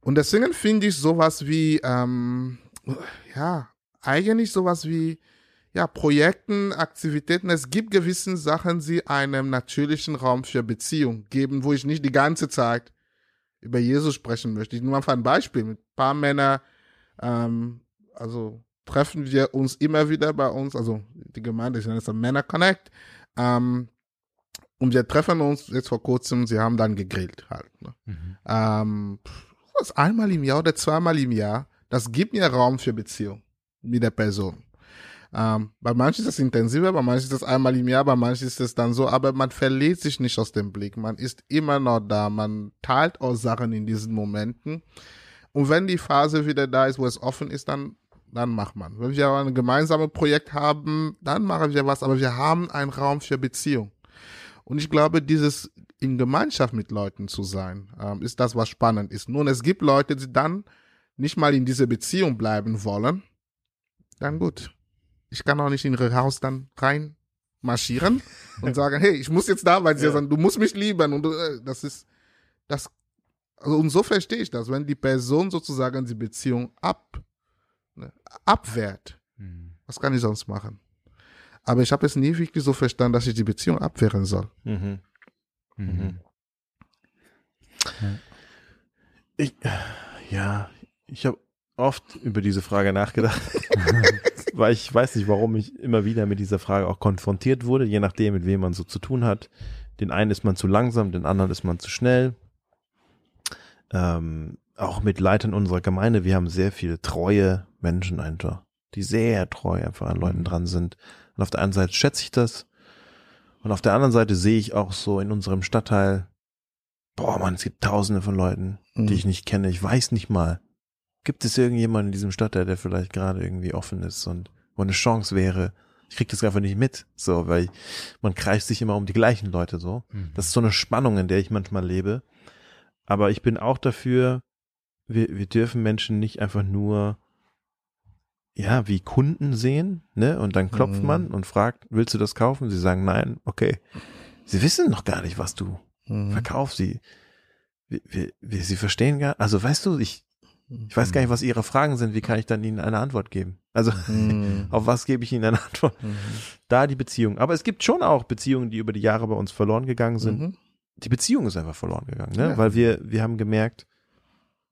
Und deswegen finde ich sowas wie, ähm, ja, eigentlich sowas wie, ja, Projekten, Aktivitäten. Es gibt gewissen Sachen, die einem natürlichen Raum für Beziehung geben, wo ich nicht die ganze Zeit über Jesus sprechen möchte. Ich nehme einfach ein Beispiel. Mit ein paar Männern, ähm, also treffen wir uns immer wieder bei uns, also die Gemeinde, ich nenne es dann Männer Connect. Ähm, und wir treffen uns jetzt vor kurzem, sie haben dann gegrillt halt. Ne? Mhm. Ähm, was einmal im Jahr oder zweimal im Jahr, das gibt mir Raum für Beziehung mit der Person. Ähm, bei manchen ist das intensiver, bei manchen ist das einmal im Jahr, bei manchen ist es dann so, aber man verliert sich nicht aus dem Blick. Man ist immer noch da, man teilt auch Sachen in diesen Momenten. Und wenn die Phase wieder da ist, wo es offen ist, dann, dann macht man. Wenn wir ein gemeinsames Projekt haben, dann machen wir was, aber wir haben einen Raum für Beziehung. Und ich glaube, dieses in Gemeinschaft mit Leuten zu sein, ähm, ist das, was spannend ist. Nun, es gibt Leute, die dann nicht mal in diese Beziehung bleiben wollen. Dann gut. Ich kann auch nicht in ihr Haus dann rein marschieren und [LAUGHS] sagen, hey, ich muss jetzt da dir Ja. sein, du musst mich lieben. Und äh, das ist, das, also und so verstehe ich das, wenn die Person sozusagen die Beziehung ab, ne, abwehrt. Mhm. Was kann ich sonst machen? Aber ich habe es nie wirklich so verstanden, dass ich die Beziehung abwehren soll. Mhm. Mhm. Ich, ja, ich habe oft über diese Frage nachgedacht, [LAUGHS] weil ich weiß nicht, warum ich immer wieder mit dieser Frage auch konfrontiert wurde, je nachdem, mit wem man so zu tun hat. Den einen ist man zu langsam, den anderen ist man zu schnell. Ähm, auch mit Leitern unserer Gemeinde, wir haben sehr viele treue Menschen einfach, die sehr treu einfach an Leuten dran sind. Und auf der einen Seite schätze ich das. Und auf der anderen Seite sehe ich auch so in unserem Stadtteil, boah man, es gibt tausende von Leuten, Mhm. die ich nicht kenne. Ich weiß nicht mal. Gibt es irgendjemanden in diesem Stadtteil, der vielleicht gerade irgendwie offen ist und wo eine Chance wäre? Ich krieg das einfach nicht mit, so, weil man kreist sich immer um die gleichen Leute so. Mhm. Das ist so eine Spannung, in der ich manchmal lebe. Aber ich bin auch dafür, wir, wir dürfen Menschen nicht einfach nur, ja, wie Kunden sehen, ne? Und dann klopft Mhm. man und fragt, willst du das kaufen? Sie sagen nein, okay. Sie wissen noch gar nicht, was du Mhm. verkauf sie. Wir, wir, wir, sie verstehen gar, also weißt du, ich, ich weiß gar nicht, was ihre Fragen sind, wie kann ich dann ihnen eine Antwort geben? Also, Mhm. [LAUGHS] auf was gebe ich ihnen eine Antwort? Mhm. Da die Beziehung. Aber es gibt schon auch Beziehungen, die über die Jahre bei uns verloren gegangen sind. Die Beziehung ist einfach verloren gegangen, ne? Ja. Weil wir, wir haben gemerkt,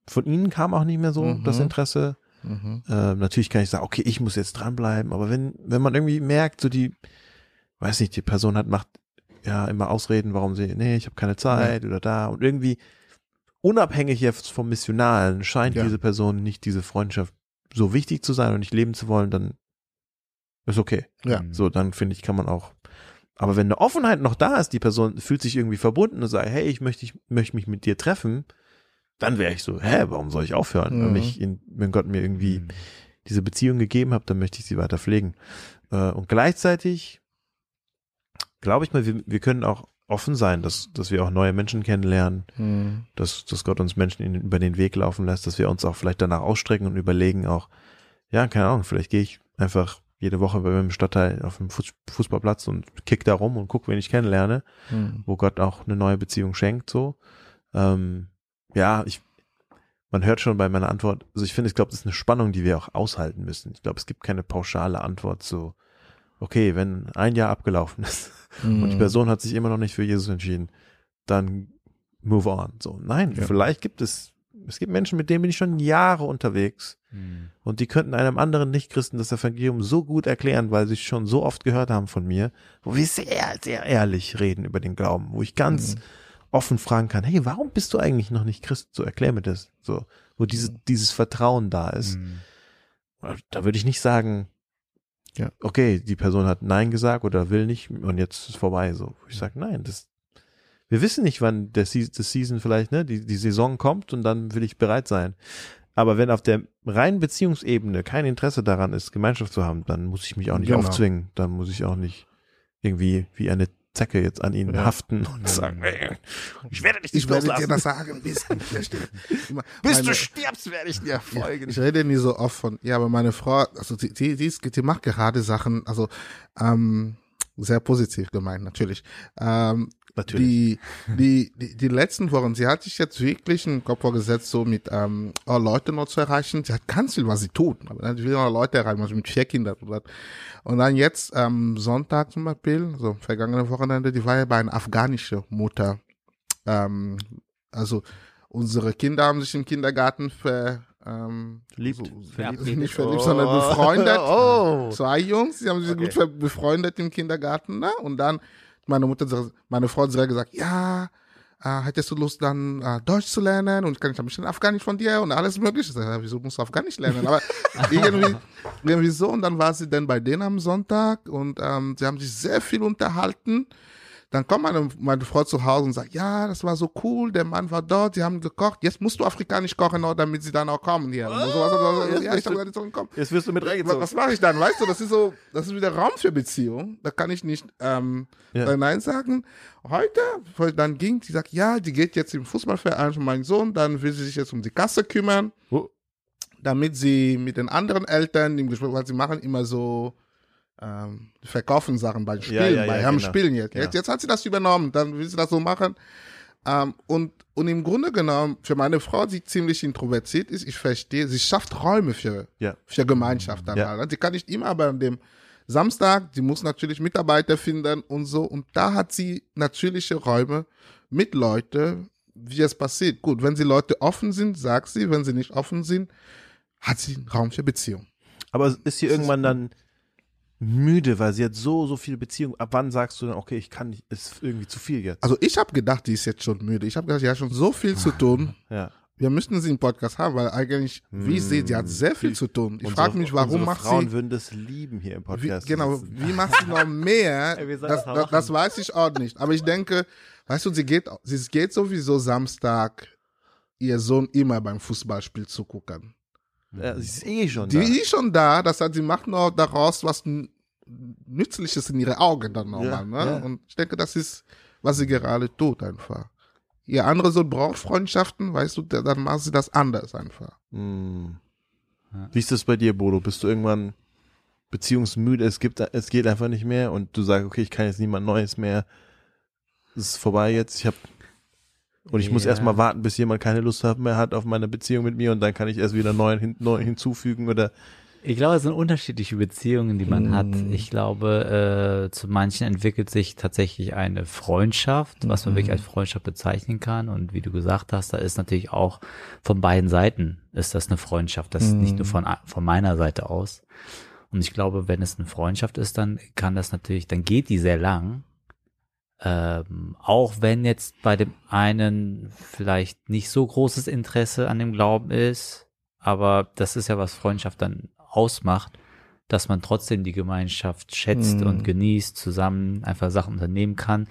von ihnen kam auch nicht mehr so Mhm. das Interesse. Mhm. Ähm, natürlich kann ich sagen, okay, ich muss jetzt dranbleiben, aber wenn, wenn man irgendwie merkt, so die, weiß nicht, die Person hat, macht ja immer Ausreden, warum sie, nee, ich habe keine Zeit oder da und irgendwie unabhängig jetzt vom Missionalen scheint Ja. diese Person nicht diese Freundschaft so wichtig zu sein und nicht leben zu wollen, dann ist okay. Ja. So, dann finde ich, kann man auch. Aber wenn eine Offenheit noch da ist, die Person fühlt sich irgendwie verbunden und sagt, hey, ich möchte, ich möchte mich mit dir treffen, dann wäre ich so, hä, warum soll ich aufhören? Mhm. Wenn, mich in, wenn Gott mir irgendwie Mhm. diese Beziehung gegeben hat, dann möchte ich sie weiter pflegen. Äh, und gleichzeitig glaube ich mal, wir, wir können auch offen sein, dass, dass wir auch neue Menschen kennenlernen, Mhm. dass, dass Gott uns Menschen in, über den Weg laufen lässt, dass wir uns auch vielleicht danach ausstrecken und überlegen auch, ja, keine Ahnung, vielleicht gehe ich einfach jede Woche bei meinem Stadtteil auf dem Fuß- Fußballplatz und kick da rum und guck, wen ich kennenlerne, Mhm. wo Gott auch eine neue Beziehung schenkt, so. Ähm, ja, ich, man hört schon bei meiner Antwort, also ich finde, ich glaube, das ist eine Spannung, die wir auch aushalten müssen. Ich glaube, es gibt keine pauschale Antwort so, okay, wenn ein Jahr abgelaufen ist [LAUGHS] und die Mhm. Person hat sich immer noch nicht für Jesus entschieden, dann move on. So, nein, Ja. vielleicht gibt es, es gibt Menschen, mit denen bin ich schon Jahre unterwegs Mhm. und die könnten einem anderen Nichtchristen das Evangelium so gut erklären, weil sie es schon so oft gehört haben von mir, wo wir sehr, sehr ehrlich reden über den Glauben, wo ich ganz Mhm. offen fragen kann, hey, warum bist du eigentlich noch nicht Christ? So, erklär mir das. So, wo dieses, dieses Vertrauen da ist. Mhm. da würde ich nicht sagen, Ja. okay, die Person hat Nein gesagt oder will nicht und jetzt ist vorbei. So, ich sage nein, das, wir wissen nicht, wann der Se das Season vielleicht, ne, die, die Saison kommt und dann will ich bereit sein. Aber wenn auf der reinen Beziehungsebene kein Interesse daran ist, Gemeinschaft zu haben, dann muss ich mich auch nicht Genau. aufzwingen. Dann muss ich auch nicht irgendwie wie eine Zecke jetzt an ihn Ja. haften und sagen, ey, ich werde dich nicht Ich werde dir das sagen, bis, [LAUGHS] Immer- Bis meine- du stirbst, werde ich dir Ja, folgen. ich rede nie so oft von, ja, aber meine Frau, also die, die, die, die macht gerade Sachen, also ähm, sehr positiv gemeint, natürlich. Ähm, Natürlich. Die, die, die, die letzten Wochen, sie hat sich jetzt wirklich einen Kopf vorgesetzt, so mit ähm, oh, Leute noch zu erreichen. Sie hat ganz viel, was sie tut. Aber dann will noch Leute erreichen, also mit vier Kindern. Und dann- jetzt ähm, Sonntag zum Beispiel, so vergangene Wochenende, die war ja bei einer afghanischen Mutter. Ähm, also unsere Kinder haben sich im Kindergarten ver, ähm, Verliebt. So, Verabredet. nicht verliebt, sondern befreundet. Oh. Zwei Jungs, die haben sich Okay. gut befreundet im Kindergarten, ne? Und dann meine Mutter, meine Frau hat direkt gesagt, ja, äh, hättest du Lust dann äh, Deutsch zu lernen und kann ich ein bisschen Afghanisch von dir und alles mögliche. Ich sag, ja, wieso musst du Afghanisch lernen? Aber [LAUGHS] irgendwie, irgendwie so und dann war sie dann bei denen am Sonntag und ähm, sie haben sich sehr viel unterhalten. Dann kommt meine, meine Frau zu Hause und sagt, ja, das war so cool, der Mann war dort, sie haben gekocht, jetzt musst du afrikanisch kochen, damit sie dann auch kommen hier. Und so, was, jetzt ja, ich habe du- gar nicht so kommen. Jetzt wirst du mit Was, reingezogen. was mache ich dann? Weißt du, das ist so, das ist wieder Raum für Beziehung. Da kann ich nicht ähm, Ja. Nein sagen. Heute, dann ging, die sagt, ja, die geht jetzt im Fußballverein von meinem Sohn, dann will sie sich jetzt um die Kasse kümmern, Oh. damit sie mit den anderen Eltern im Gespräch, weil sie machen immer so ähm, verkaufen Sachen beim Spielen, ja, bei ja, genau. Spielen jetzt. Jetzt. Jetzt hat sie das übernommen, dann will sie das so machen. Ähm, und, und im Grunde genommen, für meine Frau, die ziemlich introvertiert ist, ich verstehe, sie schafft Räume für, Ja. für Gemeinschaft dann Ja. halt. Sie kann nicht immer, aber an dem Samstag, sie muss natürlich Mitarbeiter finden und so. Und da hat sie natürliche Räume mit Leuten, wie es passiert. Gut, wenn sie Leute offen sind, sagt sie, wenn sie nicht offen sind, hat sie einen Raum für Beziehung. Aber ist sie irgendwann dann müde, weil sie hat so, so viele Beziehungen. Ab wann sagst du dann, okay, ich kann nicht, ist irgendwie zu viel jetzt? Also ich habe gedacht, die ist jetzt schon müde. Ich habe gedacht, sie hat schon so viel zu tun. Ja. Wir müssten sie im Podcast haben, weil eigentlich, wie ich sehe, sie hat sehr viel zu tun. Ich frage mich, warum macht Frauen sie würden das lieben hier im Wie, Podcast. genau, zu sitzen. wie macht sie noch [LAUGHS] mehr? Ey, das, das das, weiß ich auch nicht. Aber ich denke, weißt du, sie geht, sie geht sowieso Samstag ihr Sohn immer beim Fußballspiel zugucken. Ja, sie ist eh schon Die da. ist schon da, das heißt, sie macht noch daraus was Nützliches in ihre Augen dann nochmal. Ja, ne? ja. Und ich denke, das ist, was sie gerade tut einfach. Ihr andere Sohn braucht Freundschaften, weißt du, dann macht sie das anders einfach. Hm. Ja. Wie ist das bei dir, Bodo? Bist du irgendwann beziehungsmüde? Es gibt, es geht einfach nicht mehr und du sagst, okay, ich kann jetzt niemand Neues mehr. Es ist vorbei jetzt. Ich habe und ich muss Ja. erst mal warten, bis jemand keine Lust mehr hat auf meine Beziehung mit mir und dann kann ich erst wieder neuen, hin, neu hinzufügen oder Ich glaube, es sind unterschiedliche Beziehungen, die man hat. Ich glaube, äh, zu manchen entwickelt sich tatsächlich eine Freundschaft, was man wirklich als Freundschaft bezeichnen kann. Und wie du gesagt hast, da ist natürlich auch von beiden Seiten ist das eine Freundschaft. Das ist nicht nur von, von meiner Seite aus. Und ich glaube, wenn es eine Freundschaft ist, dann kann das natürlich, dann geht die sehr lang. Ähm, auch wenn jetzt bei dem einen vielleicht nicht so großes Interesse an dem Glauben ist, aber das ist ja was Freundschaft dann ausmacht, dass man trotzdem die Gemeinschaft schätzt Mhm. und genießt, zusammen einfach Sachen unternehmen kann.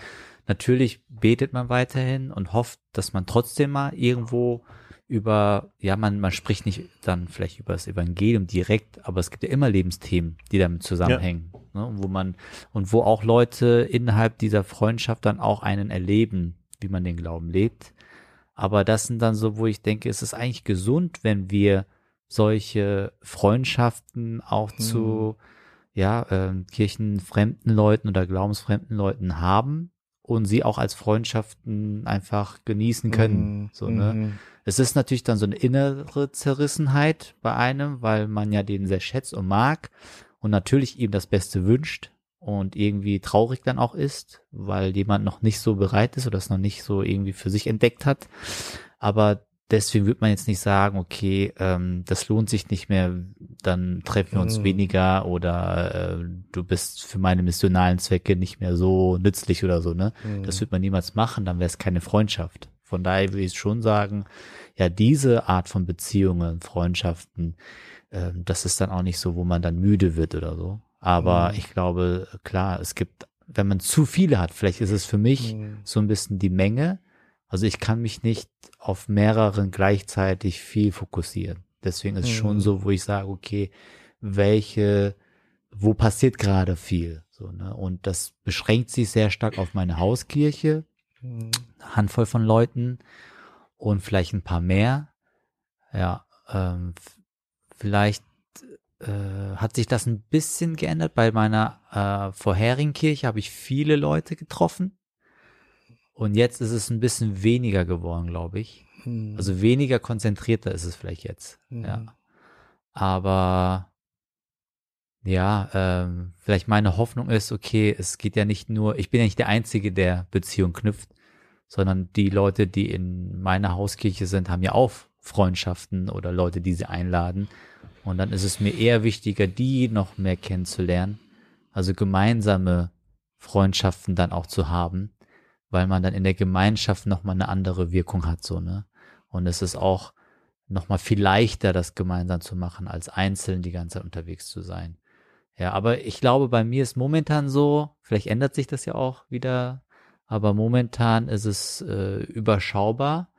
Natürlich betet man weiterhin und hofft, dass man trotzdem mal irgendwo über, ja, man, man spricht nicht dann vielleicht über das Evangelium direkt, aber es gibt ja immer Lebensthemen, die damit zusammenhängen, ne, wo man, und wo auch Leute innerhalb dieser Freundschaft dann auch einen erleben, wie man den Glauben lebt. Aber das sind dann so, wo ich denke, es ist eigentlich gesund, wenn wir solche Freundschaften auch zu ja, ähm, kirchenfremden Leuten oder glaubensfremden Leuten haben und sie auch als Freundschaften einfach genießen können. Mhm. So, ne? Mhm. Es ist natürlich dann so eine innere Zerrissenheit bei einem, weil man ja den sehr schätzt und mag und natürlich ihm das Beste wünscht und irgendwie traurig dann auch ist, weil jemand noch nicht so bereit ist oder es noch nicht so irgendwie für sich entdeckt hat. Aber deswegen wird man jetzt nicht sagen, okay, ähm, das lohnt sich nicht mehr, dann treffen wir uns Mhm. weniger oder äh, du bist für meine missionalen Zwecke nicht mehr so nützlich oder so, ne? Mhm. Das wird man niemals machen, dann wäre es keine Freundschaft. Von daher würde ich schon sagen, ja, diese Art von Beziehungen, Freundschaften, ähm, das ist dann auch nicht so, wo man dann müde wird oder so. Aber Mhm. ich glaube, klar, es gibt, wenn man zu viele hat, vielleicht ist es für mich Mhm. so ein bisschen die Menge. Also ich kann mich nicht auf mehreren gleichzeitig viel fokussieren. Deswegen ist es schon Mhm. so, wo ich sage, okay, welche, wo passiert gerade viel? So, ne? Und das beschränkt sich sehr stark auf meine Hauskirche, Mhm. eine Handvoll von Leuten und vielleicht ein paar mehr. Ja, ähm, vielleicht äh, hat sich das ein bisschen geändert. Bei meiner äh, vorherigen Kirche habe ich viele Leute getroffen. Und jetzt ist es ein bisschen weniger geworden, glaube ich. Mhm. Also weniger konzentrierter ist es vielleicht jetzt. Mhm. Ja. Aber ja, ähm, vielleicht meine Hoffnung ist, okay, es geht ja nicht nur, ich bin ja nicht der Einzige, der Beziehung knüpft, sondern die Leute, die in meiner Hauskirche sind, haben ja auch Freundschaften oder Leute, die sie einladen. Und dann ist es mir eher wichtiger, die noch mehr kennenzulernen. Also gemeinsame Freundschaften dann auch zu haben, weil man dann in der Gemeinschaft nochmal eine andere Wirkung hat, so, ne? Und es ist auch nochmal viel leichter, das gemeinsam zu machen, als einzeln die ganze Zeit unterwegs zu sein. Ja, aber ich glaube, bei mir ist momentan so, vielleicht ändert sich das ja auch wieder, aber momentan ist es äh, überschaubar.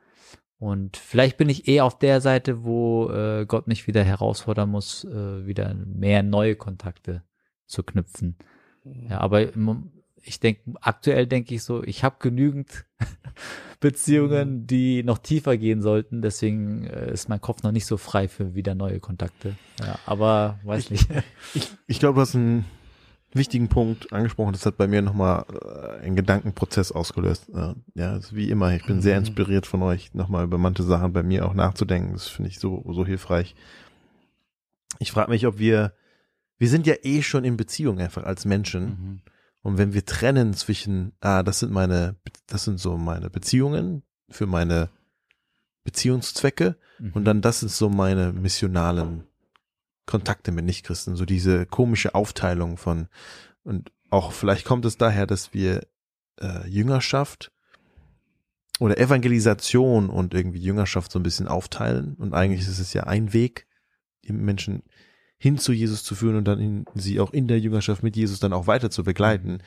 Und vielleicht bin ich eher auf der Seite, wo äh, Gott mich wieder herausfordern muss, äh, wieder mehr neue Kontakte zu knüpfen. Ja, aber im Mom- ich denke, aktuell denke ich so, ich habe genügend [LAUGHS] Beziehungen, die noch tiefer gehen sollten. Deswegen äh, ist mein Kopf noch nicht so frei für wieder neue Kontakte. Ja, aber weiß nicht. [LAUGHS] Ich, ich glaube, du hast einen wichtigen Punkt angesprochen. Das hat bei mir nochmal äh, einen Gedankenprozess ausgelöst. Äh, ja, wie immer. Ich bin sehr Mhm. inspiriert von euch, nochmal über manche Sachen bei mir auch nachzudenken. Das finde ich so, so hilfreich. Ich frage mich, ob wir, wir sind ja eh schon in Beziehung einfach als Menschen. Mhm. Und wenn wir trennen zwischen, ah, das sind meine, das sind so meine Beziehungen für meine Beziehungszwecke Mhm. und dann das sind so meine missionalen Kontakte mit Nichtchristen, so diese komische Aufteilung von und auch vielleicht kommt es daher, dass wir äh, Jüngerschaft oder Evangelisation und irgendwie Jüngerschaft so ein bisschen aufteilen und eigentlich ist es ja ein Weg, die Menschen hin zu Jesus zu führen und dann in, sie auch in der Jüngerschaft mit Jesus dann auch weiter zu begleiten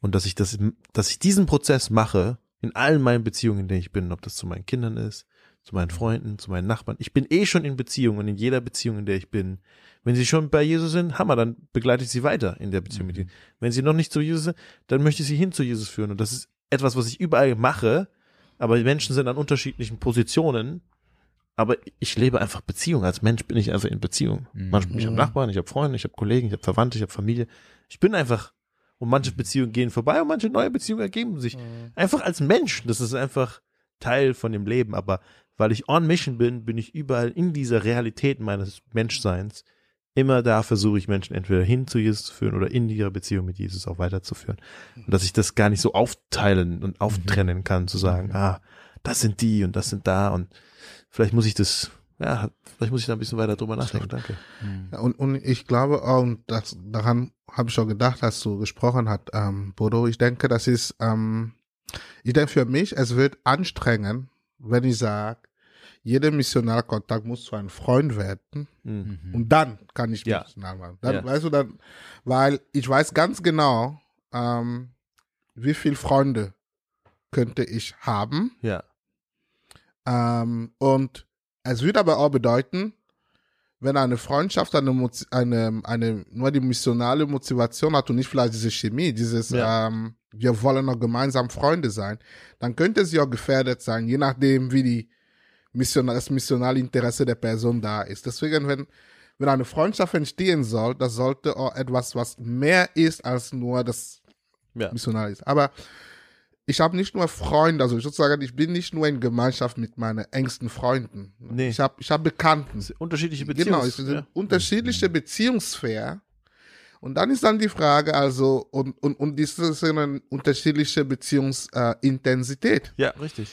und dass ich das, dass ich diesen Prozess mache in allen meinen Beziehungen, in denen ich bin, ob das zu meinen Kindern ist, zu meinen Freunden, zu meinen Nachbarn. Ich bin eh schon in Beziehung und in jeder Beziehung, in der ich bin. Wenn sie schon bei Jesus sind, Hammer, dann begleite ich sie weiter in der Beziehung mit ihnen. Wenn sie noch nicht zu Jesus sind, dann möchte ich sie hin zu Jesus führen. Und das ist etwas, was ich überall mache, aber die Menschen sind an unterschiedlichen Positionen. Aber ich lebe einfach Beziehung. Als Mensch bin ich einfach in Beziehung. Mhm. Manchmal, ich habe Nachbarn, ich habe Freunde, ich habe Kollegen, ich habe Verwandte, ich habe Familie. Ich bin einfach, und manche Beziehungen gehen vorbei und manche neue Beziehungen ergeben sich. Einfach als Mensch. Das ist einfach Teil von dem Leben. Aber weil ich on Mission bin, bin ich überall in dieser Realität meines Menschseins. Immer da versuche ich Menschen entweder hin zu Jesus zu führen oder in ihrer Beziehung mit Jesus auch weiterzuführen. Und dass ich das gar nicht so aufteilen und auftrennen kann, zu sagen, ah, das sind die und das sind da und vielleicht muss ich das, ja, vielleicht muss ich da ein bisschen weiter drüber nachdenken. Danke. Ja, und, und ich glaube, ähm, das, daran habe ich schon gedacht, als du gesprochen hast, ähm, Bodo. Ich denke, das ist, ähm, ich denke für mich, es wird anstrengend, wenn ich sage, jeder Missionarkontakt muss zu einem Freund werden. Mhm. Mhm. Und dann kann ich Ja. Missionar machen. Dann, Ja. weißt du, dann, weil ich weiß ganz genau, ähm, wie viele Freunde könnte ich haben. Ja. Ähm, und es würde aber auch bedeuten, wenn eine Freundschaft eine, eine, eine nur die missionale Motivation hat und nicht vielleicht diese Chemie, dieses Ja. ähm, wir wollen noch gemeinsam Freunde sein, dann könnte sie auch gefährdet sein, je nachdem, wie die Mission, das missionale Interesse der Person da ist. Deswegen, wenn, wenn eine Freundschaft entstehen soll, das sollte auch etwas, was mehr ist als nur das Ja. missional ist. Aber ich habe nicht nur Freunde, also sozusagen, ich bin nicht nur in Gemeinschaft mit meinen engsten Freunden. Nee. Ich habe ich hab Bekannten. Unterschiedliche Beziehungen. Genau, es sind ja. unterschiedliche Beziehungssphären. Und dann ist dann die Frage, also, und, und, und das ist eine unterschiedliche Beziehungsintensität. ja, richtig.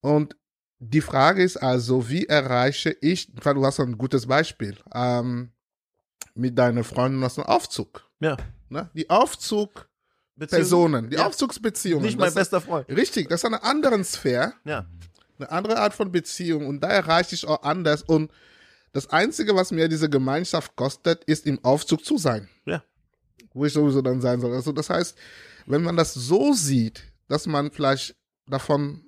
Und die Frage ist also, wie erreiche ich, weil du hast ein gutes Beispiel, ähm, mit deinen Freunden aus dem Aufzug. Ja. Ne? Die Aufzugpersonen, Beziehungen- die Ja. Aufzugsbeziehungen. Nicht mein das, bester Freund. Richtig, das ist eine andere Sphäre, Ja. eine andere Art von Beziehung und da erreiche ich auch anders und das Einzige, was mir diese Gemeinschaft kostet, ist im Aufzug zu sein. Ja. Wo ich sowieso dann sein soll. Also das heißt, wenn man das so sieht, dass man vielleicht davon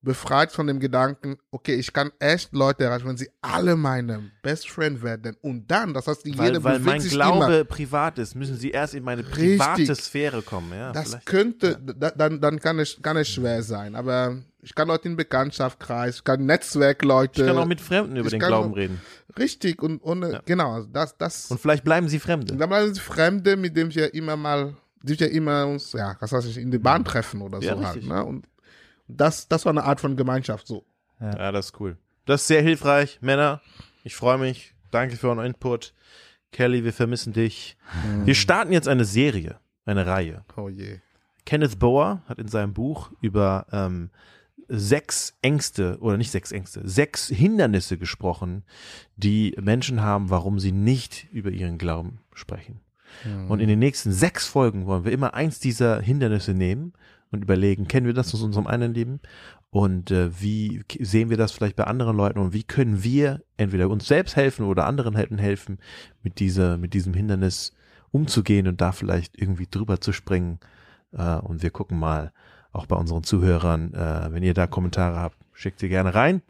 befreit von dem Gedanken, okay, ich kann echt Leute erreichen, wenn sie alle meine Best Friend werden. Und dann, das heißt, Weil, jeder weil bewegt mein Glaube immer. privat ist, müssen sie erst in meine Richtig. private Sphäre kommen. Ja, Das vielleicht. könnte, da, dann, dann kann es, kann es schwer sein. Aber ich kann Leute in Bekanntschaftskreis, ich kann Netzwerkleute. ich kann auch mit Fremden über ich den Glauben auch- reden. Richtig, und, und Ja. genau, das, das. Und vielleicht bleiben sie Fremde. dann bleiben es Fremde, mit denen wir immer mal, die wir immer uns, ja, was weiß ich, in die Bahn treffen oder Ja, so halt. richtig. Ne? Und das, das war eine Art von Gemeinschaft so. Ja, das ist cool. Das ist sehr hilfreich. Männer, ich freue mich. Danke für euren Input. Kelly, wir vermissen dich. Wir starten jetzt eine Serie, eine Reihe. Oh je. Kenneth Boer hat in seinem Buch über ähm, sechs Ängste oder nicht sechs Ängste, sechs Hindernisse gesprochen, die Menschen haben, warum sie nicht über ihren Glauben sprechen. Und in den nächsten sechs Folgen wollen wir immer eins dieser Hindernisse nehmen und überlegen, kennen wir das aus unserem eigenen Leben und äh, wie sehen wir das vielleicht bei anderen Leuten und wie können wir entweder uns selbst helfen oder anderen helfen, helfen mit dieser, mit diesem Hindernis umzugehen und da vielleicht irgendwie drüber zu springen. Äh, und wir gucken mal auch bei unseren Zuhörern, äh, wenn ihr da Kommentare habt, schickt sie gerne rein.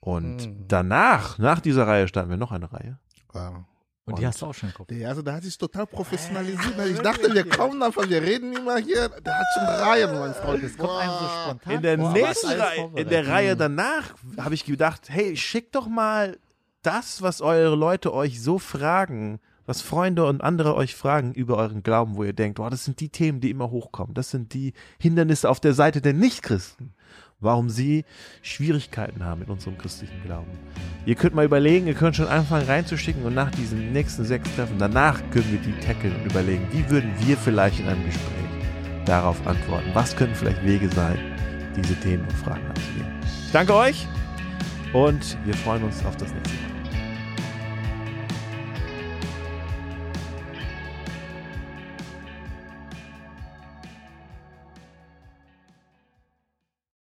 Und Mhm. danach, nach dieser Reihe, starten wir noch eine Reihe. Wow. Und die hast du auch schon Kopf. Der, also, der hat sich total professionalisiert. weil ich dachte, wir kommen einfach, wir reden immer hier. Der hat schon Reihen, mein Freund. Das kommt einem so spontan In der aber nächsten Reihe, in der Reihe danach habe ich gedacht, hey, schickt doch mal das, was eure Leute euch so fragen, was Freunde und andere euch fragen über euren Glauben, wo ihr denkt, oh, das sind die Themen, die immer hochkommen. Das sind die Hindernisse auf der Seite der Nichtchristen. Warum sie Schwierigkeiten haben mit unserem christlichen Glauben. Ihr könnt mal überlegen, ihr könnt schon anfangen reinzuschicken und nach diesen nächsten sechs Treffen, danach können wir die tackeln und überlegen, wie würden wir vielleicht in einem Gespräch darauf antworten? Was könnten vielleicht Wege sein, diese Themen und Fragen anzugehen? Ich danke euch und wir freuen uns auf das nächste Mal.